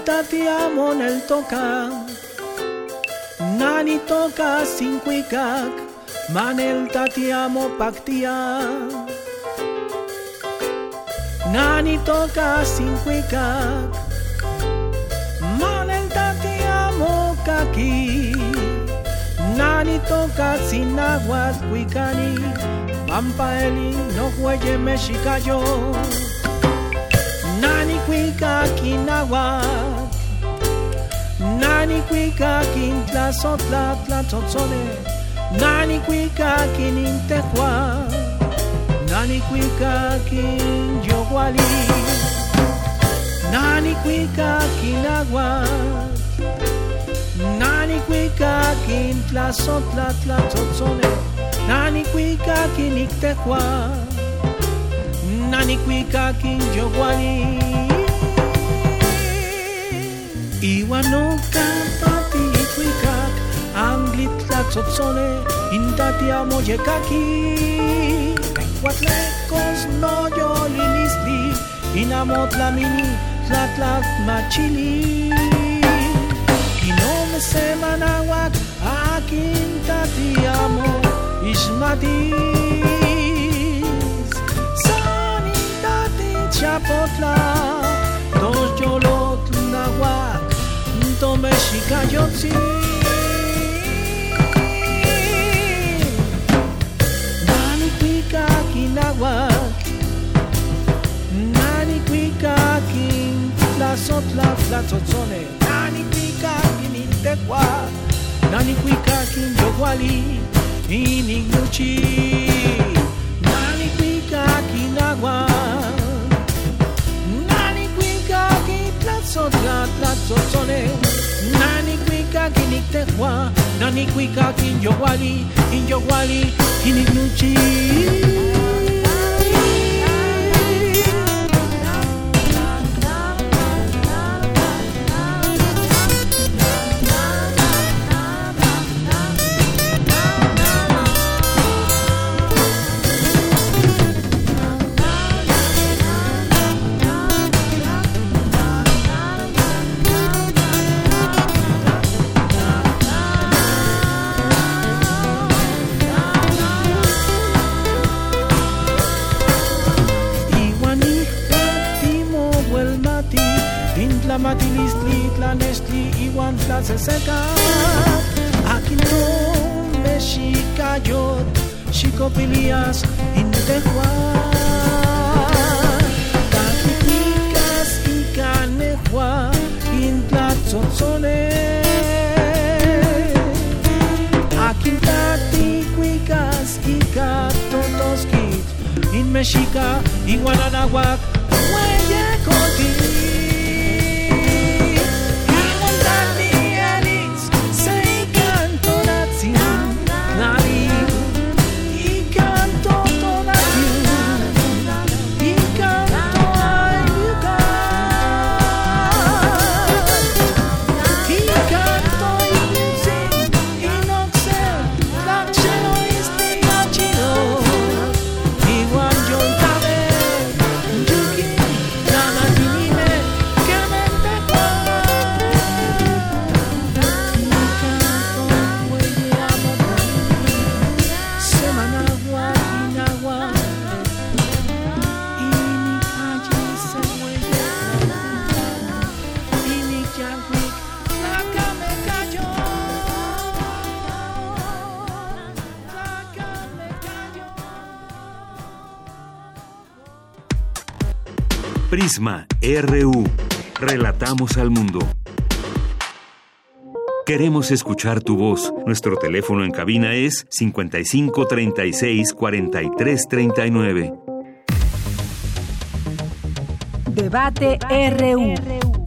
Manel tatiamo nel toca. Nani toca cinquicak Manel tatiamo pactia Nani toca cinquicak Manel tatiamo kaki Nani toca sinaguas cuicani. Pampaeli no hueye mexicayo Nani kwika kinawa? Nani kwika kin tlasotla tlatzotzone Nani kwika kin intekwa Nani kwika kin yoguali Nani kwika kinawa? Nani kwika kin tlasotla tlatzotzone Nani kwika kin intekwa nani qui kakinjo wali Iwa no kampati qui kak Anglit tlaxotzone intati amoye kaki. Kaikuatlekos no yolinisli Inamotlamini tlatlat machili. Inome semanawak akin tati amo Ismati Chapotla, dos yolot nahuac. Nani cuica quinahuac, nani cuica quin tlazotla nani cuica quiniltecuac, nani cuica quin yoguali, inignuchi, nani cuica quinahuac. sotra tlatzotzone nanikuika kiniktekua nanikuika kinyowali kinyowali kiniknuchi Prisma RU. Relatamos al mundo. Queremos escuchar tu voz. Nuestro teléfono en cabina es 55 36 43 39. Debate RU.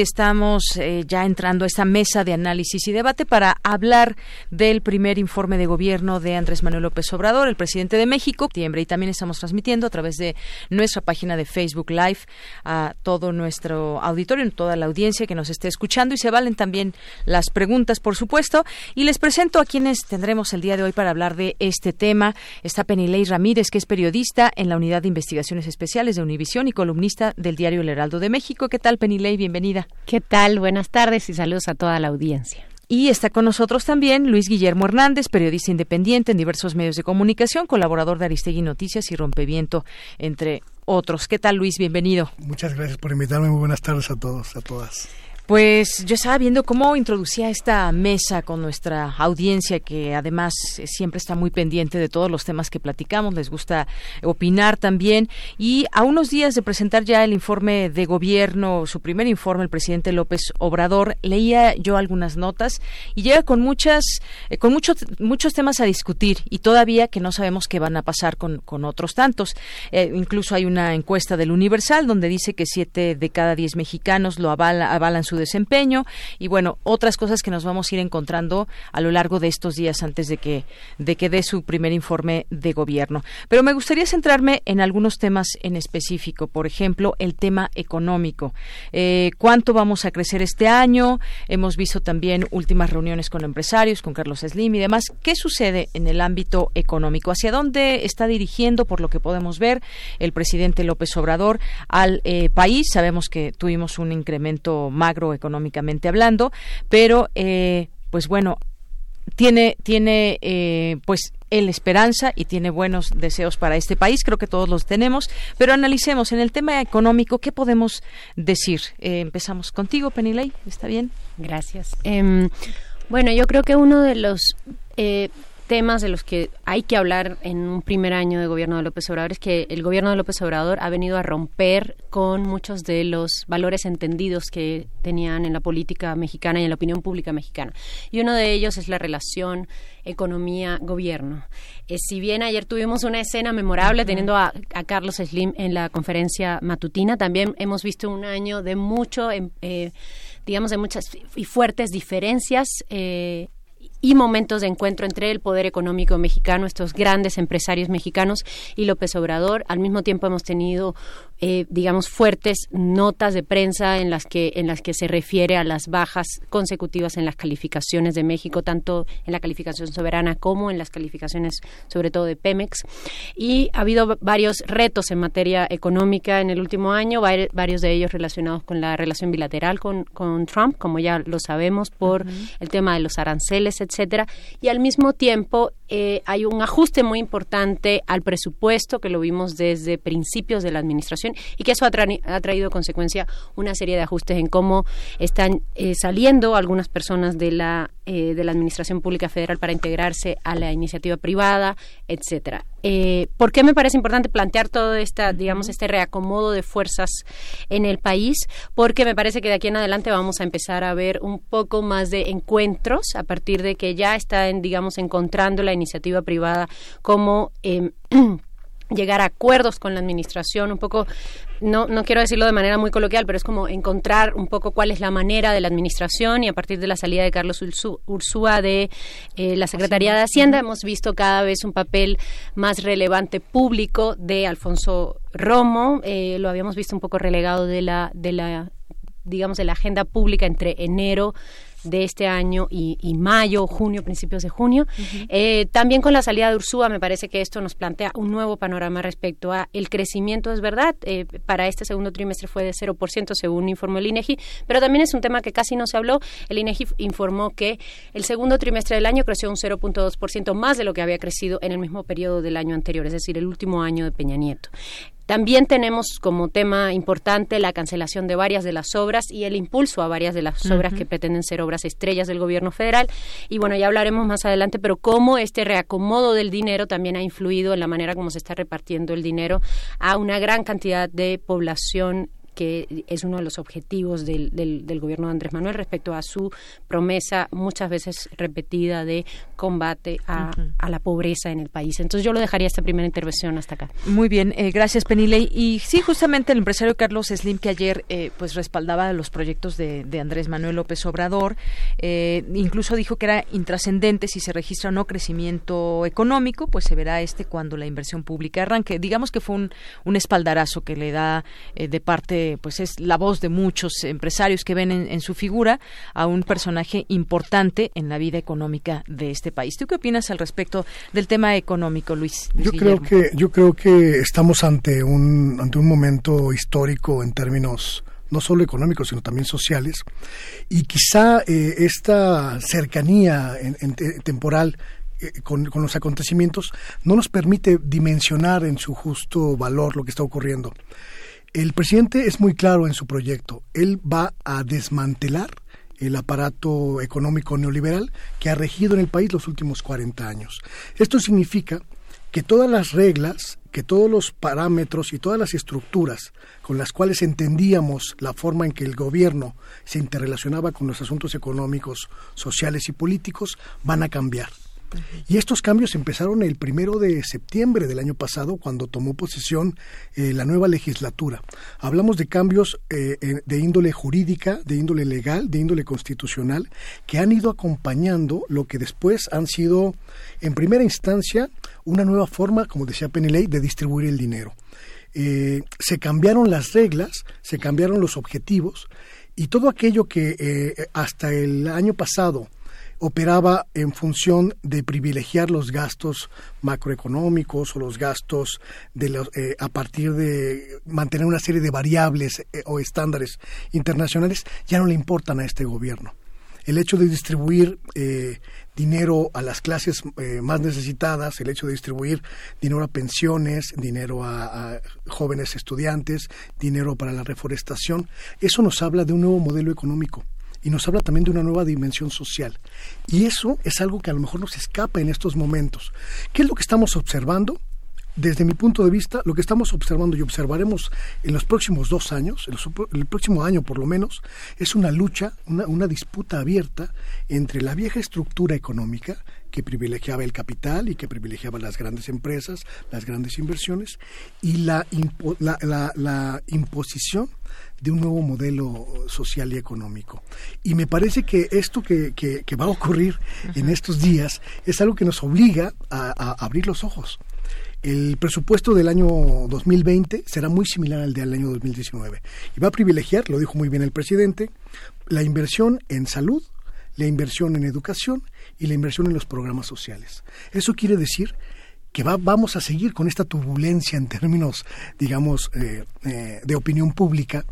Estamos eh, ya entrando a esta mesa de análisis y debate para hablar del primer informe de gobierno de Andrés Manuel López Obrador, el presidente de México, y también estamos transmitiendo a través de nuestra página de Facebook Live a todo nuestro auditorio, toda la audiencia que nos esté escuchando y se valen también las preguntas, por supuesto. Y les presento a quienes tendremos el día de hoy para hablar de este tema. Está Penilei Ramírez, que es periodista en la Unidad de Investigaciones Especiales de Univisión y columnista del diario El Heraldo de México. ¿Qué tal, Penilei? Bienvenida. ¿Qué tal? Buenas tardes y saludos a toda la audiencia. Y está con nosotros también Luis Guillermo Hernández, periodista independiente en diversos medios de comunicación, colaborador de Aristegui Noticias y Rompeviento, entre otros. ¿Qué tal, Luis? Bienvenido. Muchas gracias por invitarme. Muy buenas tardes a todos, a todas. Pues yo estaba viendo cómo introducía esta mesa con nuestra audiencia, que además eh, siempre está muy pendiente de todos los temas que platicamos, les gusta opinar también. Y a unos días de presentar ya el informe de gobierno, su primer informe, el presidente López Obrador, leía yo algunas notas y llega con muchas, eh, con muchos, muchos temas a discutir y todavía que no sabemos qué van a pasar con, con otros tantos. Eh, incluso hay una encuesta del Universal donde dice que siete de cada diez mexicanos lo avala, avalan su desempeño y bueno, otras cosas que nos vamos a ir encontrando a lo largo de estos días antes de que, de que dé su primer informe de gobierno. Pero me gustaría centrarme en algunos temas en específico, por ejemplo, el tema económico. Eh, ¿Cuánto vamos a crecer este año? Hemos visto también últimas reuniones con empresarios, con Carlos Slim y demás. ¿Qué sucede en el ámbito económico? ¿Hacia dónde está dirigiendo, por lo que podemos ver, el presidente López Obrador al eh, país? Sabemos que tuvimos un incremento magro económicamente hablando, pero eh, pues bueno, tiene, tiene eh, pues el esperanza y tiene buenos deseos para este país, creo que todos los tenemos, pero analicemos en el tema económico, ¿qué podemos decir? Eh, empezamos contigo, Penilei, ¿está bien? Gracias. Em, bueno, yo creo que uno de los eh, temas de los que hay que hablar en un primer año de gobierno de López Obrador es que el gobierno de López Obrador ha venido a romper con muchos de los valores entendidos que tenían en la política mexicana y en la opinión pública mexicana. Y uno de ellos es la relación economía-gobierno. Eh, si bien ayer tuvimos una escena memorable teniendo a, a Carlos Slim en la conferencia matutina, también hemos visto un año de mucho... em, eh, digamos, de muchas y fuertes diferencias eh, y momentos de encuentro entre el poder económico mexicano, estos grandes empresarios mexicanos y López Obrador. Al mismo tiempo hemos tenido, eh, digamos, fuertes notas de prensa en las que en las que se refiere a las bajas consecutivas en las calificaciones de México, tanto en la calificación soberana como en las calificaciones, sobre todo de Pemex. Y ha habido varios retos en materia económica en el último año, vari- varios de ellos relacionados con la relación bilateral con, con Trump, como ya lo sabemos, por el tema de los aranceles, etcétera. Y al mismo tiempo eh, hay un ajuste muy importante al presupuesto que lo vimos desde principios de la administración y que eso ha, tra- ha traído consecuencia una serie de ajustes en cómo están eh, saliendo algunas personas de la eh, de la administración pública federal para integrarse a la iniciativa privada, etcétera. Eh, ¿Por qué me parece importante plantear todo esta, digamos, este reacomodo de fuerzas en el país? Porque me parece que de aquí en adelante vamos a empezar a ver un poco más de encuentros a partir de que ya están, digamos, encontrando la iniciativa privada como em, llegar a acuerdos con la administración, un poco, no, no quiero decirlo de manera muy coloquial, pero es como encontrar un poco cuál es la manera de la administración y a partir de la salida de Carlos Ursúa de eh, la Secretaría de Hacienda hemos visto cada vez un papel más relevante público de Alfonso Romo, eh, lo habíamos visto un poco relegado de la, de la digamos, de la agenda pública entre enero de este año y, y mayo, junio, principios de junio. Eh, también con la salida de Ursúa me parece que esto nos plantea un nuevo panorama respecto a el crecimiento, es verdad, eh, para este segundo trimestre fue de 0% según informó el INEGI, pero también es un tema que casi no se habló. El INEGI informó que el segundo trimestre del año creció un 0.2% más de lo que había crecido en el mismo periodo del año anterior, es decir, el último año de Peña Nieto. También tenemos como tema importante la cancelación de varias de las obras y el impulso a varias de las obras que pretenden ser obras estrellas del gobierno federal. Y bueno, ya hablaremos más adelante, pero cómo este reacomodo del dinero también ha influido en la manera como se está repartiendo el dinero a una gran cantidad de población que es uno de los objetivos del, del, del gobierno de Andrés Manuel respecto a su promesa muchas veces repetida de combate a, la pobreza en el país. Entonces yo lo dejaría esta primera intervención hasta acá. Muy bien, eh, gracias Penilei. Y sí, justamente el empresario Carlos Slim que ayer eh, pues respaldaba los proyectos de, de Andrés Manuel López Obrador, eh, incluso dijo que era intrascendente si se registra o no crecimiento económico, pues se verá este cuando la inversión pública arranque. Digamos que fue un, un espaldarazo que le da de parte, pues es la voz de muchos empresarios que ven en, en su figura a un personaje importante en la vida económica de este país. ¿Tú qué opinas al respecto del tema económico, Luis? Luis Yo creo que yo creo que estamos ante un ante un momento histórico en términos no solo económicos sino también sociales y quizá eh, esta cercanía en- en te- temporal eh, con, con los acontecimientos no nos permite dimensionar en su justo valor lo que está ocurriendo. El presidente es muy claro en su proyecto. Él va a desmantelar el aparato económico neoliberal que ha regido en el país los últimos 40 años. Esto significa que todas las reglas, que todos los parámetros y todas las estructuras con las cuales entendíamos la forma en que el gobierno se interrelacionaba con los asuntos económicos, sociales y políticos van a cambiar. Y estos cambios empezaron el primero de septiembre del año pasado, cuando tomó posesión eh, la nueva legislatura. Hablamos de cambios eh, de índole jurídica, de índole legal, de índole constitucional, que han ido acompañando lo que después han sido, en primera instancia, una nueva forma, como decía Penilei, de distribuir el dinero. Eh, se cambiaron las reglas, se cambiaron los objetivos y todo aquello que hasta el año pasado operaba en función de privilegiar los gastos macroeconómicos o los gastos de los, eh, a partir de mantener una serie de variables eh, o estándares internacionales, ya no le importan a este gobierno. el hecho de distribuir eh, dinero a las clases eh, más necesitadas, el hecho de distribuir dinero a pensiones, dinero a, a, jóvenes estudiantes, dinero para la reforestación, eso nos habla de un nuevo modelo económico y nos habla también de una nueva dimensión social. Y eso es algo que a lo mejor nos escapa en estos momentos. ¿Qué es lo que estamos observando? desde mi punto de vista, lo que estamos observando y observaremos en los próximos dos años, en, el próximo año por lo menos, es una lucha, una, disputa abierta entre la vieja estructura económica que privilegiaba el capital y que privilegiaba las grandes empresas, las grandes inversiones, y la, la, la imposición de un nuevo modelo social y económico. Y me parece que esto que, que, que va a ocurrir uh -huh. en estos días es algo que nos obliga a, a abrir los ojos. El presupuesto del año 2020 será muy similar al del año 2019 y va a privilegiar, lo dijo muy bien el presidente, la inversión en salud, la inversión en educación y la inversión en los programas sociales. Eso quiere decir que va, vamos a seguir con esta turbulencia en términos, digamos, eh, eh, de opinión pública,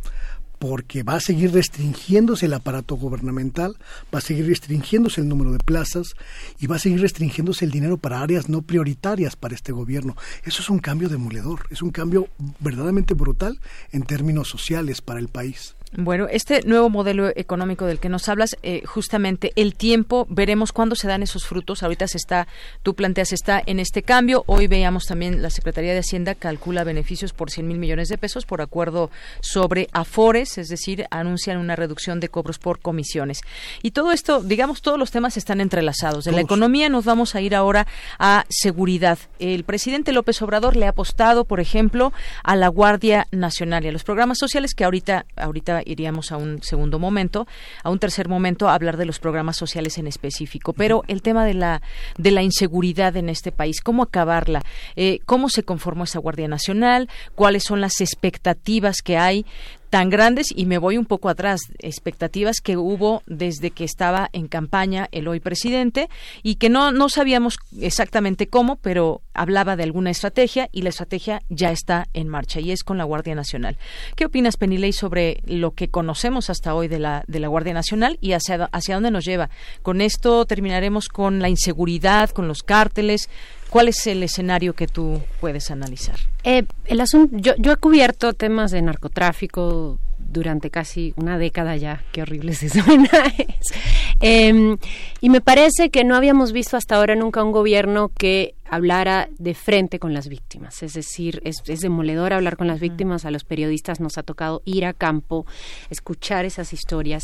porque va a seguir restringiéndose el aparato gubernamental, va a seguir restringiéndose el número de plazas y va a seguir restringiéndose el dinero para áreas no prioritarias para este gobierno. Eso es un cambio demoledor, es un cambio verdaderamente brutal en términos sociales para el país. Bueno, este nuevo modelo económico del que nos hablas, eh, justamente el tiempo, veremos cuándo se dan esos frutos. Ahorita se está, tú planteas, está en este cambio. Hoy veíamos también la Secretaría de Hacienda calcula beneficios por 100 mil millones de pesos por acuerdo sobre Afores, es decir, anuncian una reducción de cobros por comisiones. Y todo esto, digamos, todos los temas están entrelazados. De la economía nos vamos a ir ahora a seguridad. El presidente López Obrador le ha apostado, por ejemplo, a la Guardia Nacional y a los programas sociales que ahorita, ahorita iríamos a un segundo momento, a un tercer momento a hablar de los programas sociales en específico. Pero el tema de la de la inseguridad en este país, cómo acabarla, eh, cómo se conformó esa Guardia Nacional, cuáles son las expectativas que hay tan grandes y me voy un poco atrás, expectativas que hubo desde que estaba en campaña el hoy presidente y que no, no sabíamos exactamente cómo, pero hablaba de alguna estrategia y la estrategia ya está en marcha y es con la Guardia Nacional. ¿Qué opinas, Penilei, sobre lo que conocemos hasta hoy de la, de la Guardia Nacional y hacia, hacia dónde nos lleva? Con esto terminaremos con la inseguridad, con los cárteles. ¿Cuál es el escenario que tú puedes analizar? Eh, el asunto, yo, yo he cubierto temas de narcotráfico durante casi una década ya, qué horrible se suena. eh, y me parece que no habíamos visto hasta ahora nunca un gobierno que hablara de frente con las víctimas. Es decir, es, es demoledor hablar con las víctimas. A los periodistas nos ha tocado ir a campo, escuchar esas historias.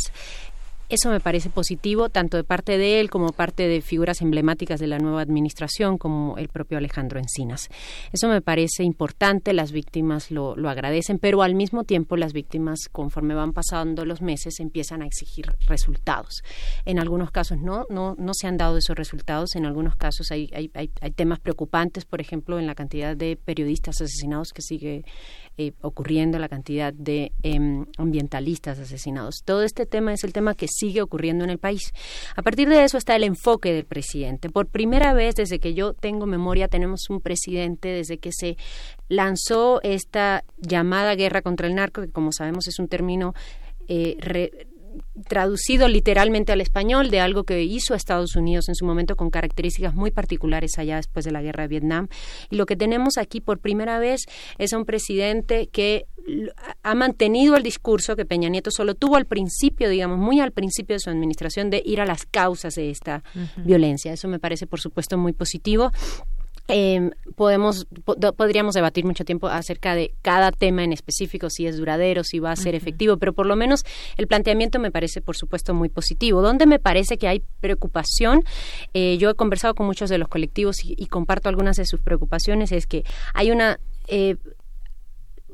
Eso me parece positivo, tanto de parte de él como parte de figuras emblemáticas de la nueva administración, como el propio Alejandro Encinas. Eso me parece importante, las víctimas lo, lo agradecen, pero al mismo tiempo las víctimas, conforme van pasando los meses, empiezan a exigir resultados. En algunos casos no, no, no se han dado esos resultados, en algunos casos hay, hay, hay, temas preocupantes, por ejemplo, en la cantidad de periodistas asesinados que sigue eh, ocurriendo, la cantidad de eh, ambientalistas asesinados. Todo este tema es el tema que sigue ocurriendo en el país. A partir de eso está el enfoque del presidente. Por primera vez desde que yo tengo memoria tenemos un presidente desde que se lanzó esta llamada guerra contra el narco, que como sabemos es un término eh, traducido literalmente al español de algo que hizo Estados Unidos en su momento con características muy particulares allá después de la guerra de Vietnam. Y lo que tenemos aquí por primera vez es a un presidente que ha mantenido el discurso que Peña Nieto solo tuvo al principio, digamos, muy al principio de su administración, de ir a las causas de esta uh -huh. violencia. Eso me parece, por supuesto, muy positivo. Eh, podemos po podríamos debatir mucho tiempo acerca de cada tema en específico si es duradero si va a ser uh -huh. efectivo pero por lo menos el planteamiento me parece por supuesto muy positivo donde me parece que hay preocupación eh, yo he conversado con muchos de los colectivos y, y, comparto algunas de sus preocupaciones es que hay una eh,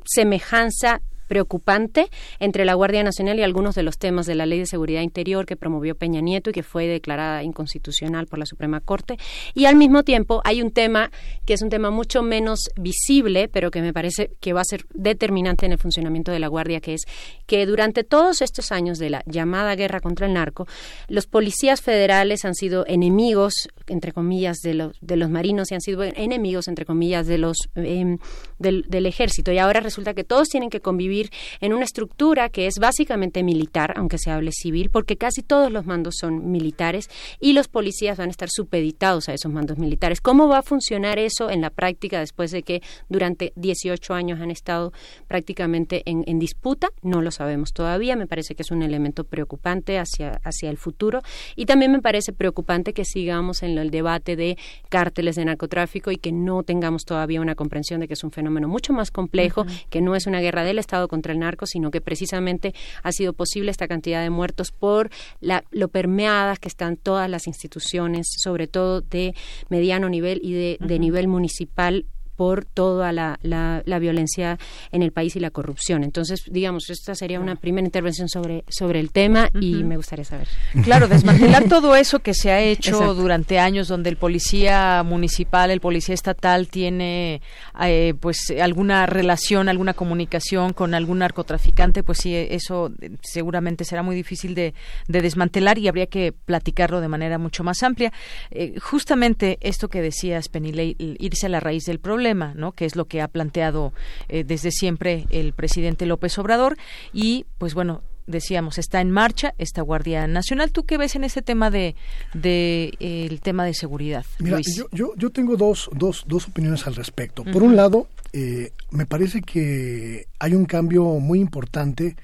semejanza preocupante entre la Guardia Nacional y algunos de los temas de la Ley de Seguridad Interior que promovió Peña Nieto y que fue declarada inconstitucional por la Suprema Corte. Y al mismo tiempo hay un tema que es un tema mucho menos visible, pero que me parece que va a ser determinante en el funcionamiento de la Guardia, que es que durante todos estos años de la llamada guerra contra el narco, los policías federales han sido enemigos, entre comillas, de los, de los marinos y han sido enemigos, entre comillas, de los, del, del ejército. Y ahora resulta que todos tienen que convivir vivir en una estructura que es básicamente militar, aunque se hable civil, porque casi todos los mandos son militares y los policías van a estar supeditados a esos mandos militares. ¿Cómo va a funcionar eso en la práctica después de que durante 18 años han estado prácticamente en, en disputa? No lo sabemos todavía. Me parece que es un elemento preocupante hacia, hacia el futuro. Y también me parece preocupante que sigamos en el debate de cárteles de narcotráfico y que no tengamos todavía una comprensión de que es un fenómeno mucho más complejo, que no es una guerra del Estado contra el narco, sino que precisamente ha sido posible esta cantidad de muertos por la, lo permeadas que están todas las instituciones, sobre todo de mediano nivel y de, de nivel municipal por toda la, la, la, violencia en el país y la corrupción. Entonces, digamos, esta sería una primera intervención sobre, sobre el tema y me gustaría saber. Claro, desmantelar todo eso que se ha hecho Exacto. durante años, donde el policía municipal, el policía estatal tiene eh, pues alguna relación, alguna comunicación con algún narcotraficante, pues sí, eso seguramente será muy difícil de, de desmantelar y habría que platicarlo de manera mucho más amplia. Eh, justamente esto que decías, Penilei, irse a la raíz del problema problema, ¿no? Que es lo que ha planteado eh, desde siempre el presidente López Obrador y, pues bueno, decíamos está en marcha esta Guardia Nacional. ¿Tú qué ves en este tema de, de eh, el tema de seguridad? Mira, Luis? Yo, yo, yo, tengo dos, dos, dos opiniones al respecto. Por uh -huh. un lado, eh, me parece que hay un cambio muy importante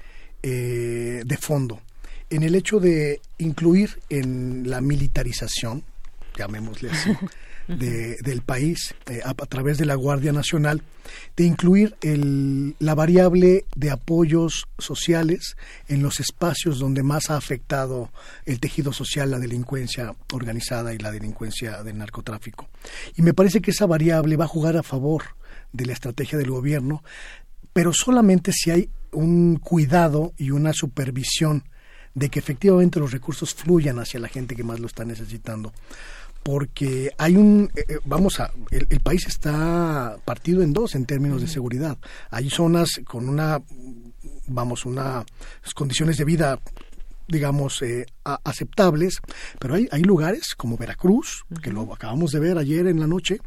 eh, de fondo en el hecho de incluir en la militarización, llamémosle así, de, del país eh, a, a, través de la Guardia Nacional, de incluir el, la variable de apoyos sociales en los espacios donde más ha afectado el tejido social, la delincuencia organizada y la delincuencia del narcotráfico. Y me parece que esa variable va a jugar a favor de la estrategia del gobierno, pero solamente si hay un cuidado y una supervisión de que efectivamente los recursos fluyan hacia la gente que más lo está necesitando porque hay un, eh, vamos a, el, el, país está partido en dos en términos de seguridad. Hay zonas con una, vamos, unas condiciones de vida digamos, eh, a, aceptables, pero hay, hay lugares como Veracruz, que lo acabamos de ver ayer en la noche,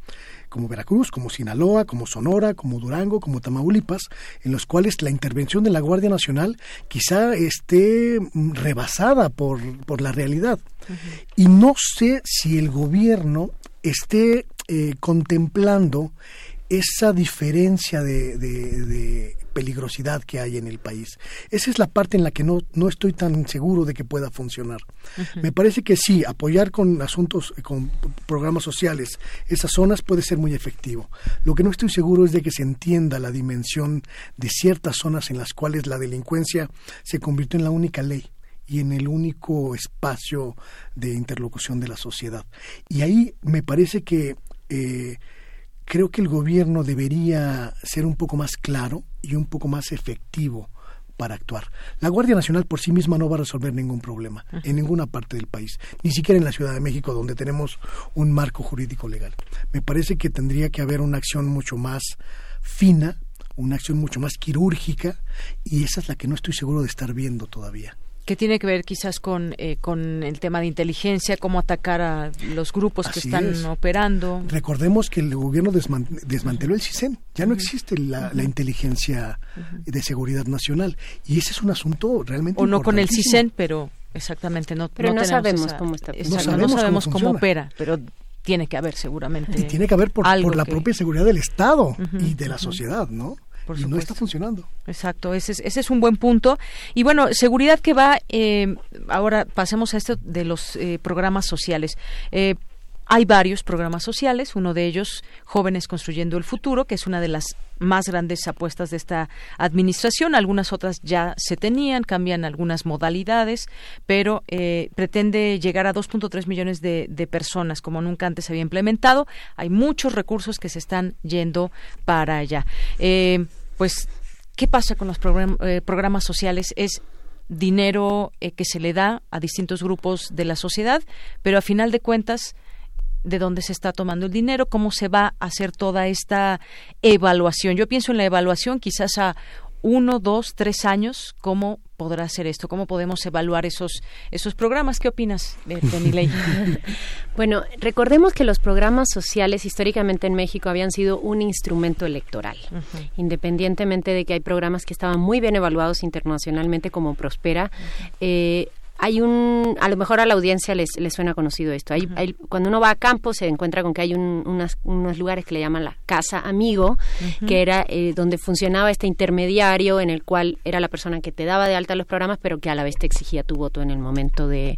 como Veracruz, como Sinaloa, como Sonora, como Durango, como Tamaulipas, en los cuales la intervención de la Guardia Nacional quizá esté rebasada por, por la realidad. Uh -huh. Y no sé si el gobierno esté eh, contemplando esa diferencia de, de, de, peligrosidad que hay en el país. Esa es la parte en la que no, no estoy tan seguro de que pueda funcionar. Uh -huh. Me parece que sí, apoyar con asuntos, con programas sociales, esas zonas puede ser muy efectivo. Lo que no estoy seguro es de que se entienda la dimensión de ciertas zonas en las cuales la delincuencia se convirtió en la única ley y en el único espacio de interlocución de la sociedad. Y ahí me parece que eh, creo que el gobierno debería ser un poco más claro y un poco más efectivo para actuar. La Guardia Nacional por sí misma no va a resolver ningún problema en ninguna parte del país, ni siquiera en la Ciudad de México, donde tenemos un marco jurídico legal. Me parece que tendría que haber una acción mucho más fina, una acción mucho más quirúrgica, y esa es la que no estoy seguro de estar viendo todavía que tiene que ver quizás con, eh, con el tema de inteligencia, cómo atacar a los grupos Así que están es. operando. Recordemos que el gobierno desman desmanteló el CISEN, ya no uh -huh. existe la, la inteligencia uh -huh. de seguridad nacional y ese es un asunto realmente O no con el CISEN, pero exactamente no, pero no, no sabemos esa, cómo está. No sabemos, no sabemos cómo, cómo, opera, pero tiene que haber seguramente. Y tiene que haber por, por la que... propia seguridad del Estado uh -huh, y de la sociedad, ¿no? Por y no está funcionando. Exacto, ese es, ese es un buen punto. Y bueno, seguridad que va, eh, ahora pasemos a esto de los eh, programas sociales. Eh, hay varios programas sociales, uno de ellos Jóvenes Construyendo el Futuro, que es una de las más grandes apuestas de esta administración. Algunas otras ya se tenían, cambian algunas modalidades, pero eh, pretende llegar a 2.3 millones de, personas, como nunca antes se había implementado. Hay muchos recursos que se están yendo para allá. Eh, pues, ¿qué pasa con los eh, programas sociales? Es dinero eh, que se le da a distintos grupos de la sociedad, pero a final de cuentas de dónde se está tomando el dinero, cómo se va a hacer toda esta evaluación. Yo pienso en la evaluación quizás a uno, dos, tres años, ¿cómo podrá ser esto? ¿Cómo podemos evaluar esos, esos programas? ¿Qué opinas, Penilei? Bueno, recordemos que los programas sociales históricamente en México habían sido un instrumento electoral, independientemente de que hay programas que estaban muy bien evaluados internacionalmente como Prospera. eh, hay un, a lo mejor a la audiencia les, les suena conocido esto. Hay, hay- cuando uno va a campo se encuentra con que hay un- unas- unos lugares que le llaman la casa amigo, que era eh, donde funcionaba este intermediario en el cual era la persona que te daba de alta los programas, pero que a la vez te exigía tu voto en el momento de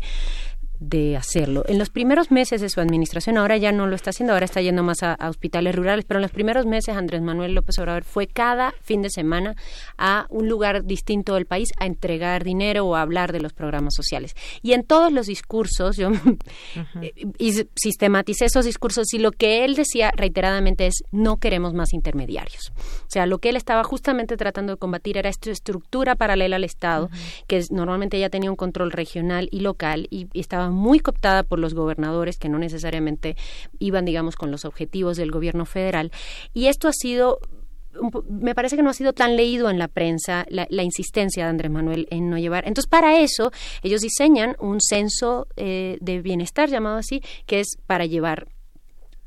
de hacerlo. En los primeros meses de su administración, ahora ya no lo está haciendo, ahora está yendo más a, a hospitales rurales, pero en los primeros meses Andrés Manuel López Obrador fue cada fin de semana a un lugar distinto del país a entregar dinero o a hablar de los programas sociales. Y en todos los discursos, yo eh, y sistematicé esos discursos y lo que él decía reiteradamente es no queremos más intermediarios. O sea, lo que él estaba justamente tratando de combatir era esta estructura paralela al Estado, que es- normalmente ya tenía un control regional y local y, y estaba muy cooptada por los gobernadores que no necesariamente iban, digamos, con los objetivos del gobierno federal. Y esto ha sido me parece que no ha sido tan leído en la prensa la, la insistencia de Andrés Manuel en no llevar. Entonces, para eso, ellos diseñan un censo eh, de bienestar, llamado así, que es para llevar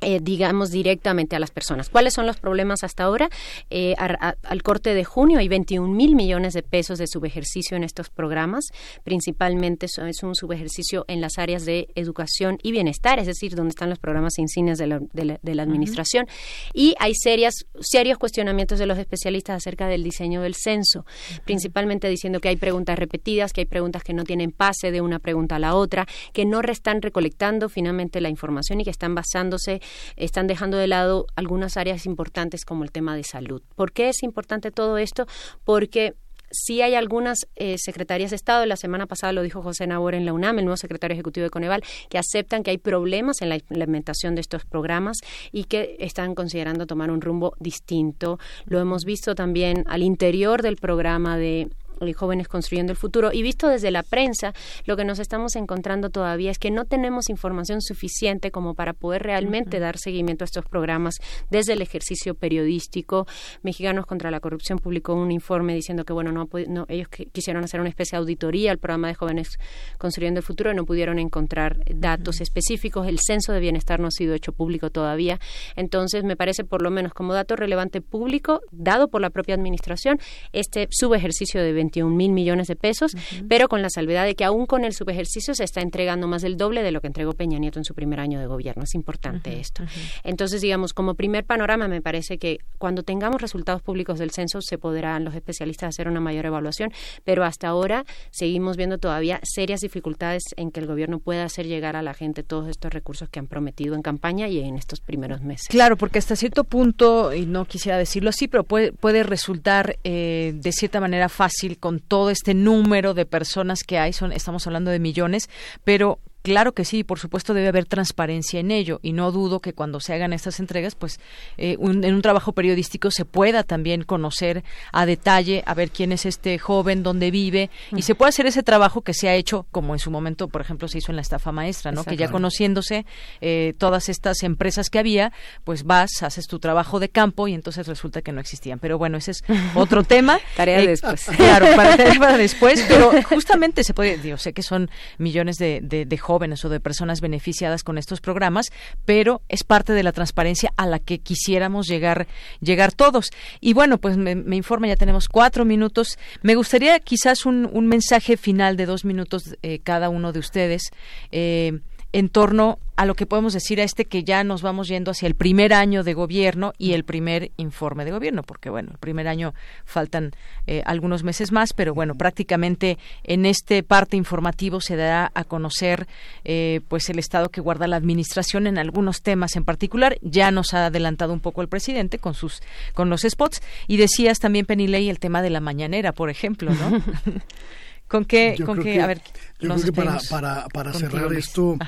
eh, digamos directamente a las personas. ¿Cuáles son los problemas hasta ahora? Eh, a- a- al corte de junio hay 21 mil millones de pesos de subejercicio en estos programas. Principalmente so- es un subejercicio en las áreas de educación y bienestar, es decir, donde están los programas insignias de la, de la- de la administración. Y hay serias, serios cuestionamientos de los especialistas acerca del diseño del censo, principalmente diciendo que hay preguntas repetidas, que hay preguntas que no tienen pase de una pregunta a la otra, que no están recolectando finalmente la información y que están basándose están dejando de lado algunas áreas importantes como el tema de salud. ¿Por qué es importante todo esto? Porque sí hay algunas eh, secretarías de Estado, la semana pasada lo dijo José Nabor en la UNAM, el nuevo secretario ejecutivo de Coneval, que aceptan que hay problemas en la implementación de estos programas y que están considerando tomar un rumbo distinto. Lo hemos visto también al interior del programa de eh, jóvenes construyendo el futuro. Y visto desde la prensa lo que nos estamos encontrando todavía es que no tenemos información suficiente como para poder realmente dar seguimiento a estos programas desde el ejercicio periodístico. Mexicanos contra la Corrupción publicó un informe diciendo que bueno no, no- ellos qui- quisieron hacer una especie de auditoría al programa de jóvenes construyendo el futuro y no pudieron encontrar datos específicos. El censo de bienestar no ha sido hecho público todavía. Entonces me parece por lo menos como dato relevante público dado por la propia administración este subejercicio de 21 mil millones de pesos, pero con la salvedad de que aún con el subejercicio se está entregando más del doble de lo que entregó Peña Nieto en su primer año de gobierno. Es importante esto. Entonces, digamos, como primer panorama, me parece que cuando tengamos resultados públicos del censo se podrán los especialistas hacer una mayor evaluación, pero hasta ahora seguimos viendo todavía serias dificultades en que el gobierno pueda hacer llegar a la gente todos estos recursos que han prometido en campaña y en estos primeros meses. Claro, porque hasta cierto punto, y no quisiera decirlo así, pero puede, puede resultar eh, de cierta manera fácil con todo este número de personas que hay, son, estamos hablando de millones, pero Claro que sí, por supuesto debe haber transparencia en ello y no dudo que cuando se hagan estas entregas, pues eh, un- en un trabajo periodístico se pueda también conocer a detalle, a ver quién es este joven, dónde vive y se puede hacer ese trabajo que se ha hecho, como en su momento, por ejemplo, se hizo en la estafa maestra, ¿no? Que ya conociéndose eh, todas estas empresas que había, pues vas, haces tu trabajo de campo y entonces resulta que no existían. Pero bueno, ese es otro tema. Tarea Eh, después. Claro, para, para después, pero justamente se puede, yo sé que son millones de, de- de jóvenes o de personas beneficiadas con estos programas, pero es parte de la transparencia a la que quisiéramos llegar, llegar todos. Y bueno, pues me, me informa, ya tenemos cuatro minutos. Me gustaría quizás un, un mensaje final de dos minutos eh, cada uno de ustedes. eh, en torno a lo que podemos decir a este que ya nos vamos yendo hacia el primer año de gobierno y el primer informe de gobierno, porque bueno, el primer año faltan eh, algunos meses más, pero bueno, prácticamente en este parte informativo se dará a conocer eh, pues el estado que guarda la administración en algunos temas en particular. Ya nos ha adelantado un poco el presidente con sus con los spots y decías también Penilei el tema de la mañanera, por ejemplo, ¿no? ¿Con qué, Yo con creo qué, que- a ver, yo creo que para, para, cerrar esto,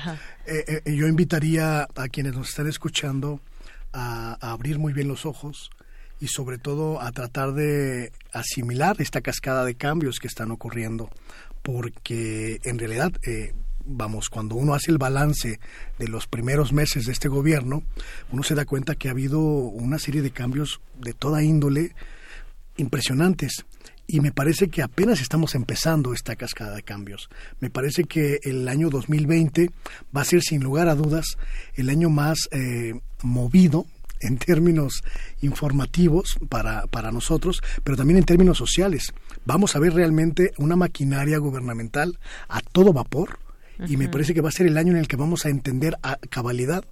eh, eh, yo invitaría a quienes nos están escuchando a, a abrir muy bien los ojos y sobre todo a tratar de asimilar esta cascada de cambios que están ocurriendo, porque en realidad, eh, vamos, cuando uno hace el balance de los primeros meses de este gobierno, uno se da cuenta que ha habido una serie de cambios de toda índole impresionantes. Y me parece que apenas estamos empezando esta cascada de cambios. Me parece que el año 2020 va a ser sin lugar a dudas el año más eh, movido en términos informativos para, para nosotros, pero también en términos sociales. Vamos a ver realmente una maquinaria gubernamental a todo vapor y me parece que va a ser el año en el que vamos a entender a cabalidad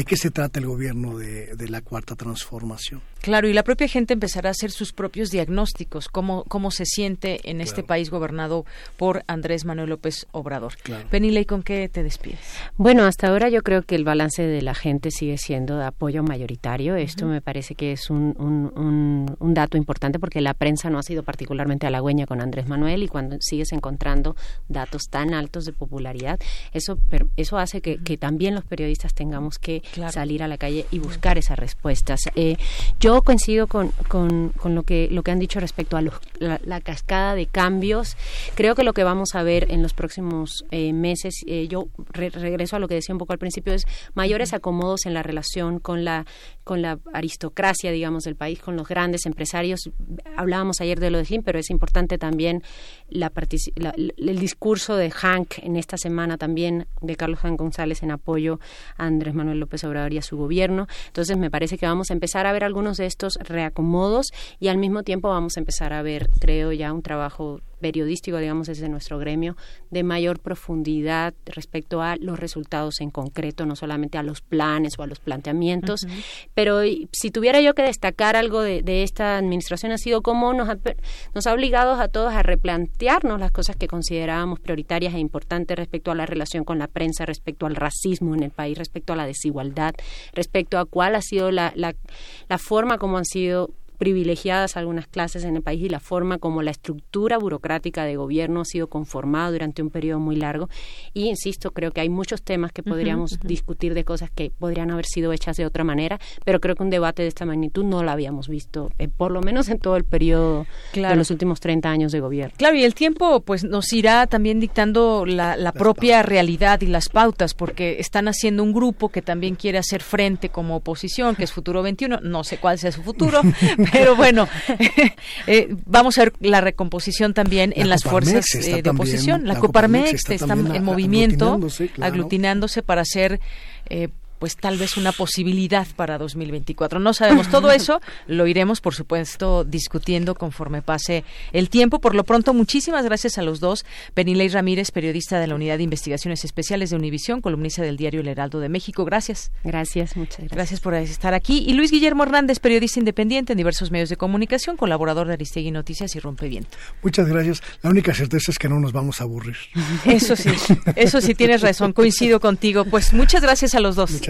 de qué se trata el gobierno de, de, la cuarta transformación. Claro, y la propia gente empezará a hacer sus propios diagnósticos, cómo, cómo se siente en este país gobernado por Andrés Manuel López Obrador. Claro. Penile, ¿con qué te despides? Bueno, hasta ahora yo creo que el balance de la gente sigue siendo de apoyo mayoritario. Esto me parece que es un, un, un, un, dato importante porque la prensa no ha sido particularmente halagüeña con Andrés Manuel y cuando sigues encontrando datos tan altos de popularidad, eso, eso hace que, que también los periodistas tengamos que salir a la calle y buscar esas respuestas. Eh, yo coincido con, con, con, lo, que, lo que han dicho respecto a la, la, cascada de cambios. Creo que lo que vamos a ver en los próximos eh, meses, eh, yo re regreso a lo que decía un poco al principio, es mayores acomodos en la relación con la, con la aristocracia, digamos, del país, con los grandes empresarios. Hablábamos ayer de lo de Slim, pero es importante también la, la, el discurso de Hank en esta semana también, de Carlos Hank González en apoyo a Andrés Manuel López Obrador y a su gobierno. Entonces me parece que vamos a empezar a ver algunos de estos reacomodos y al mismo tiempo vamos a empezar a ver, creo ya, un trabajo periodístico, digamos, desde nuestro gremio, de mayor profundidad respecto a los resultados en concreto, no solamente a los planes o a los planteamientos. Uh -huh. Pero si tuviera yo que destacar algo de, de esta administración, ha sido cómo nos ha, nos ha obligado a todos a replantearnos las cosas que considerábamos prioritarias e importantes respecto a la relación con la prensa, respecto al racismo en el país, respecto a la desigualdad, respecto a cuál ha sido la, la, la forma como han sido privilegiadas algunas clases en el país y la forma como la estructura burocrática de gobierno ha sido conformada durante un periodo muy largo. Y insisto, creo que hay muchos temas que podríamos uh -huh, uh -huh. discutir de cosas que podrían haber sido hechas de otra manera, pero creo que un debate de esta magnitud no lo habíamos visto, eh, por lo menos en todo el periodo claro. de los últimos 30 años de gobierno. Claro, y el tiempo pues nos irá también dictando la, la propia realidad y las pautas, porque están haciendo un grupo que también quiere hacer frente como oposición, que es Futuro 21, no sé cuál sea su futuro, pero bueno, eh, vamos a ver la recomposición también la en las fuerzas eh, de oposición. La, la Coparmex está, está en movimiento, aglutinándose, claro. aglutinándose para hacer eh, pues tal vez una posibilidad para 2024. No sabemos todo eso, lo iremos por supuesto discutiendo conforme pase el tiempo. Por lo pronto, muchísimas gracias a los dos. Penilei Ramírez, periodista de la Unidad de Investigaciones Especiales de Univisión, columnista del diario El Heraldo de México. Gracias. Gracias, muchas gracias. Gracias por estar aquí. Y Luis Guillermo Hernández, periodista independiente en diversos medios de comunicación, colaborador de Aristegui Noticias y Rompeviento. Muchas gracias. La única certeza es que no nos vamos a aburrir. Eso sí, eso sí tienes razón, coincido contigo. Pues muchas gracias a los dos. Muchas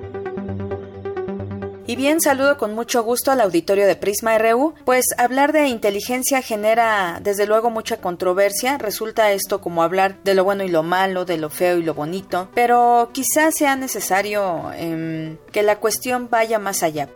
Y bien, saludo con mucho gusto al auditorio de Prisma RU, pues hablar de inteligencia genera desde luego mucha controversia, resulta esto como hablar de lo bueno y lo malo, de lo feo y lo bonito, pero quizás sea necesario eh, que la cuestión vaya más allá.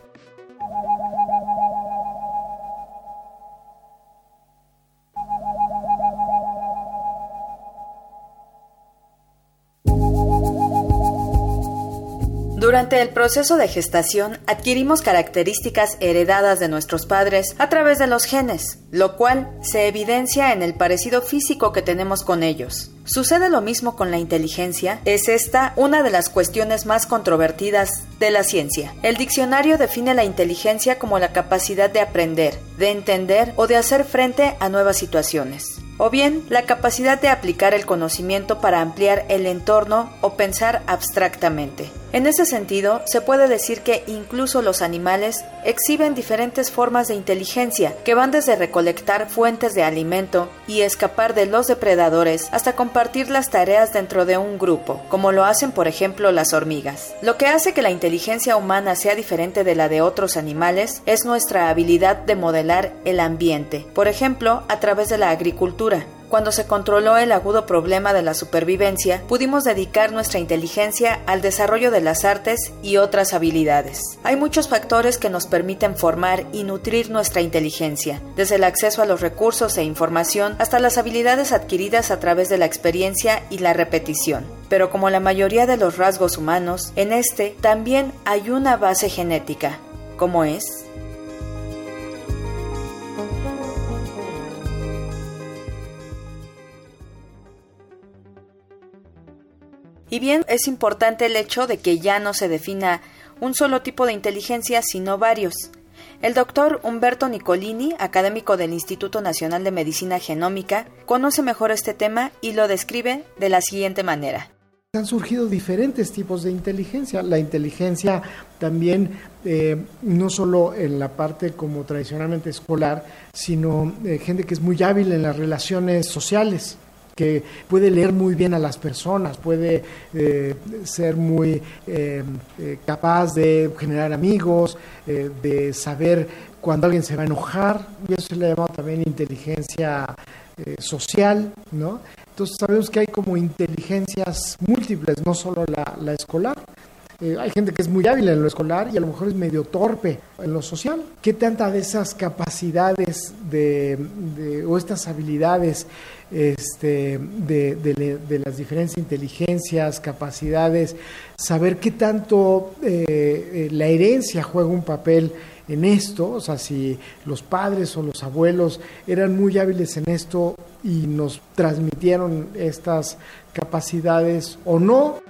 Durante el proceso de gestación adquirimos características heredadas de nuestros padres a través de los genes, lo cual se evidencia en el parecido físico que tenemos con ellos. ¿Sucede lo mismo con la inteligencia? Es esta una de las cuestiones más controvertidas de la ciencia. El diccionario define la inteligencia como la capacidad de aprender, de entender o de hacer frente a nuevas situaciones o bien la capacidad de aplicar el conocimiento para ampliar el entorno o pensar abstractamente. En ese sentido, se puede decir que incluso los animales exhiben diferentes formas de inteligencia que van desde recolectar fuentes de alimento y escapar de los depredadores hasta compartir las tareas dentro de un grupo, como lo hacen por ejemplo las hormigas. Lo que hace que la inteligencia humana sea diferente de la de otros animales es nuestra habilidad de modelar el ambiente, por ejemplo, a través de la agricultura cuando se controló el agudo problema de la supervivencia, pudimos dedicar nuestra inteligencia al desarrollo de las artes y otras habilidades. Hay muchos factores que nos permiten formar y nutrir nuestra inteligencia, desde el acceso a los recursos e información hasta las habilidades adquiridas a través de la experiencia y la repetición. Pero como la mayoría de los rasgos humanos, en este también hay una base genética. ¿Cómo es? Y bien, es importante el hecho de que ya no se defina un solo tipo de inteligencia, sino varios. El doctor Humberto Nicolini, académico del Instituto Nacional de Medicina Genómica, conoce mejor este tema y lo describe de la siguiente manera. Han surgido diferentes tipos de inteligencia. La inteligencia también, eh, no solo en la parte como tradicionalmente escolar, sino eh, gente que es muy hábil en las relaciones sociales que puede leer muy bien a las personas, puede eh, ser muy eh, eh, capaz de generar amigos, de saber cuando alguien se va a enojar, y eso se le ha llamado también inteligencia social, ¿no? Entonces sabemos que hay como inteligencias múltiples, no solo la, la escolar. Hay gente que es muy hábil en lo escolar y a lo mejor es medio torpe en lo social. ¿Qué tanta de esas capacidades de, o estas habilidades este, de, las diferentes inteligencias, capacidades, saber qué tanto eh, eh, la herencia juega un papel en esto, o sea, si los padres o los abuelos eran muy hábiles en esto y nos transmitieron estas capacidades o no,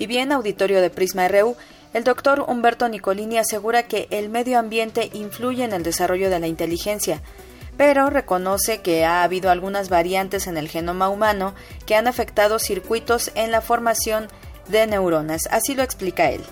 y bien, auditorio de Prisma RU, el doctor Humberto Nicolini asegura que el medio ambiente influye en el desarrollo de la inteligencia, pero reconoce que ha habido algunas variantes en el genoma humano que han afectado circuitos en la formación de neuronas. Así lo explica él.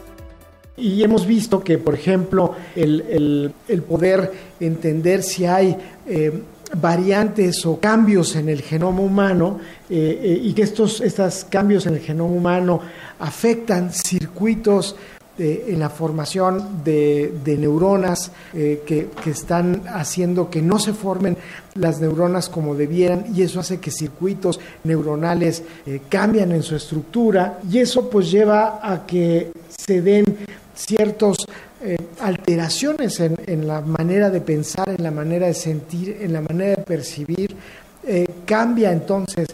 Y hemos visto que, por ejemplo, el, poder entender si hay eh, variantes o cambios en el genoma humano eh, eh, y que estos cambios en el genoma humano afectan circuitos en la formación de, neuronas que, están haciendo que no se formen las neuronas como debieran y eso hace que circuitos neuronales cambien en su estructura y eso pues lleva a que se den ciertos eh, alteraciones en, la manera de pensar, en la manera de sentir, en la manera de percibir, eh, cambia entonces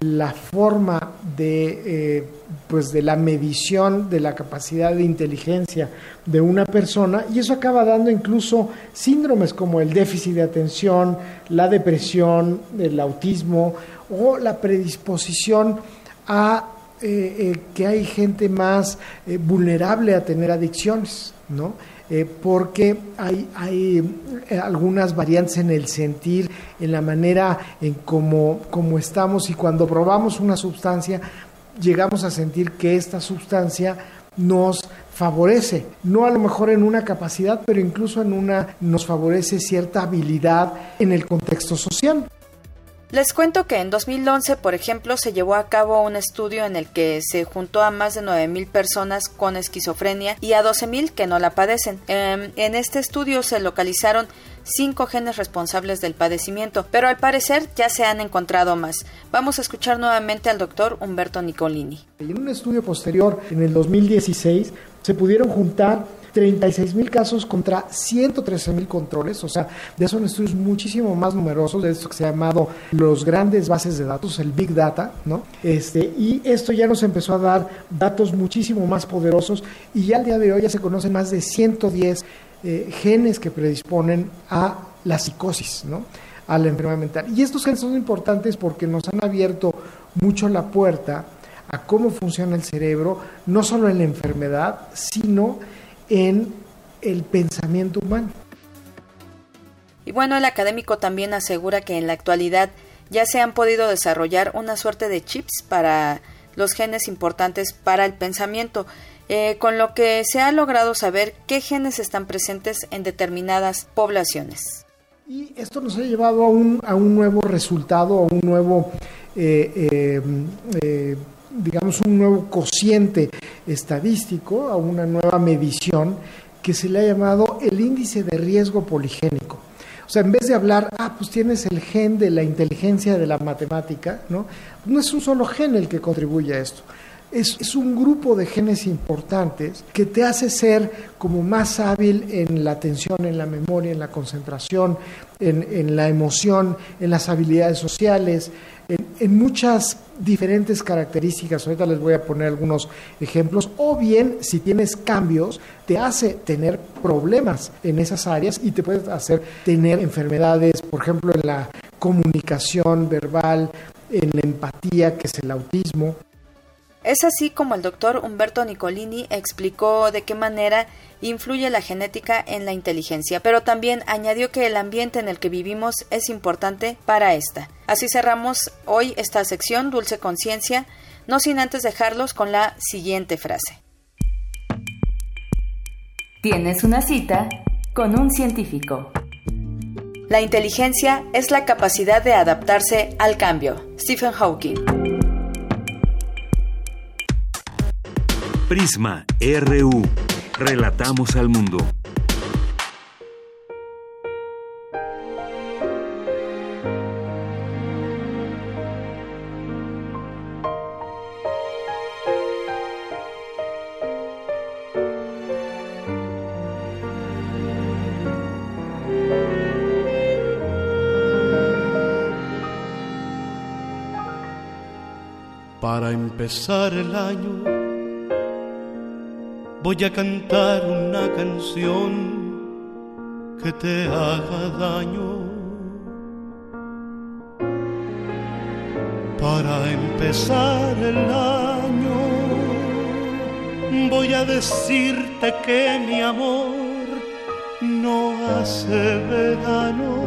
la forma de, eh, pues de la medición de la capacidad de inteligencia de una persona y eso acaba dando incluso síndromes como el déficit de atención, la depresión, el autismo o la predisposición a que hay gente más vulnerable a tener adicciones. ¿no? Eh, porque hay, hay eh, algunas variantes en el sentir, en la manera en cómo, estamos y cuando probamos una sustancia llegamos a sentir que esta sustancia nos favorece, no a lo mejor en una capacidad, pero incluso en una nos favorece cierta habilidad en el contexto social. Les cuento que en 2011, por ejemplo, se llevó a cabo un estudio en el que se juntó a más de 9.000 personas con esquizofrenia y a 12.000 que no la padecen. Em, en este estudio se localizaron cinco genes responsables del padecimiento, pero al parecer ya se han encontrado más. Vamos a escuchar nuevamente al doctor Humberto Nicolini. En un estudio posterior, en el 2016, se pudieron juntar 36 mil casos contra 113 mil controles, o sea, ya son estudios muchísimo más numerosos de esto que se ha llamado los grandes bases de datos, el Big Data, ¿no? Este, y esto ya nos empezó a dar datos muchísimo más poderosos y ya al día de hoy ya se conocen más de 110 eh, genes que predisponen a la psicosis, ¿no? a la enfermedad mental. Y estos genes son importantes porque nos han abierto mucho la puerta a cómo funciona el cerebro, no solo en la enfermedad, sino en el pensamiento humano. Y bueno, el académico también asegura que en la actualidad ya se han podido desarrollar una suerte de chips para los genes importantes para el pensamiento, eh, con lo que se ha logrado saber qué genes están presentes en determinadas poblaciones. Y esto nos ha llevado a un, a un nuevo resultado, a un nuevo eh, eh, digamos, un nuevo cociente estadístico, a una nueva medición que se le ha llamado el índice de riesgo poligénico. O sea, en vez de hablar, ah, pues tienes el gen de la inteligencia de la matemática, ¿no? No es un solo gen el que contribuye a esto. Es, es, un grupo de genes importantes que te hace ser como más hábil en la atención, en la memoria, en la concentración, en, en la emoción, en las habilidades sociales, en, en, muchas diferentes características. Ahorita les voy a poner algunos ejemplos. O bien, si tienes cambios, te hace tener problemas en esas áreas y te puede hacer tener enfermedades, por ejemplo, en la comunicación verbal, en la empatía, que es el autismo. Es así como el doctor Humberto Nicolini explicó de qué manera influye la genética en la inteligencia, pero también añadió que el ambiente en el que vivimos es importante para esta. Así cerramos hoy esta sección Dulce Conciencia, no sin antes dejarlos con la siguiente frase. Tienes una cita con un científico. La inteligencia es la capacidad de adaptarse al cambio. Stephen Hawking. Prisma RU. Relatamos al mundo. Para empezar el año voy a cantar una canción que te haga daño. Para empezar el año voy a decirte que mi amor no hace verano.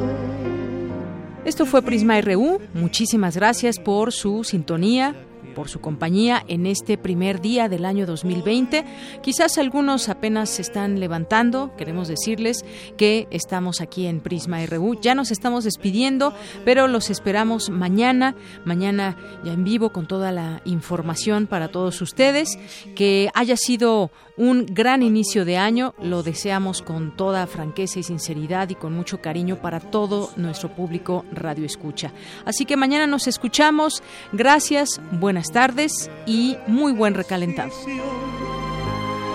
Esto fue Prisma RU. Muchísimas gracias por su sintonía por su compañía en este primer día del año 2020. Quizás algunos apenas se están levantando. Queremos decirles que estamos aquí en Prisma RU. Ya nos estamos despidiendo, pero los esperamos mañana. Mañana ya en vivo con toda la información para todos ustedes. Que haya sido un gran inicio de año. Lo deseamos con toda franqueza y sinceridad y con mucho cariño para todo nuestro público Radio Escucha. Así que mañana nos escuchamos. Gracias, buenas tardes y muy buen recalentado.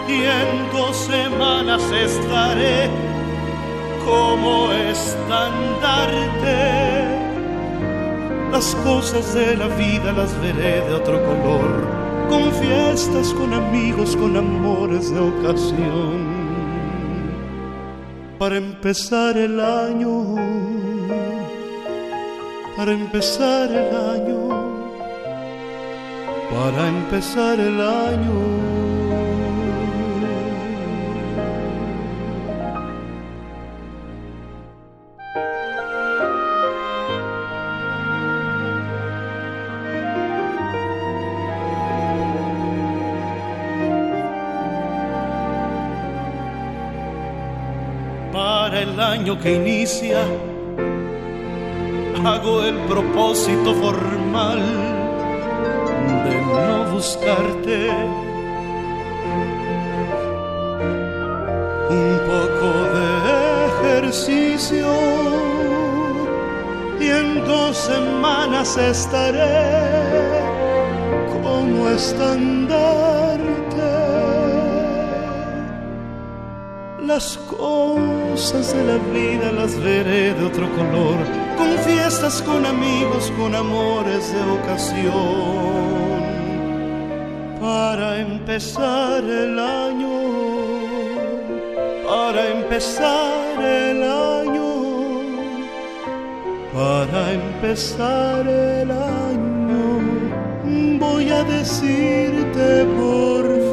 Y en dos semanas estaré como estandarte. Las cosas de la vida las veré de otro color con fiestas, con amigos, con amores de ocasión. Para empezar el año, para empezar el año, para empezar el año. El año que inicia, hago el propósito formal de no buscarte. Un poco de ejercicio y en dos semanas estaré como estandarte. Las cosas de la vida las veré de otro color, con fiestas, con amigos, con amores de ocasión. Para empezar el año, para empezar el año, para empezar el año, voy a decirte por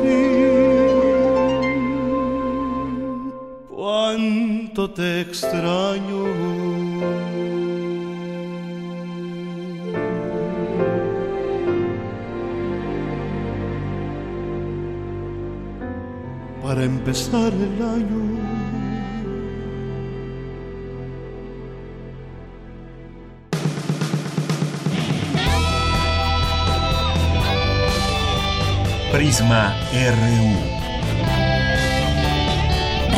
te extraño. Para empezar el año. Prisma RU.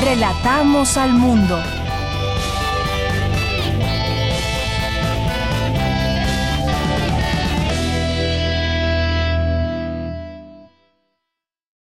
Relatamos al mundo.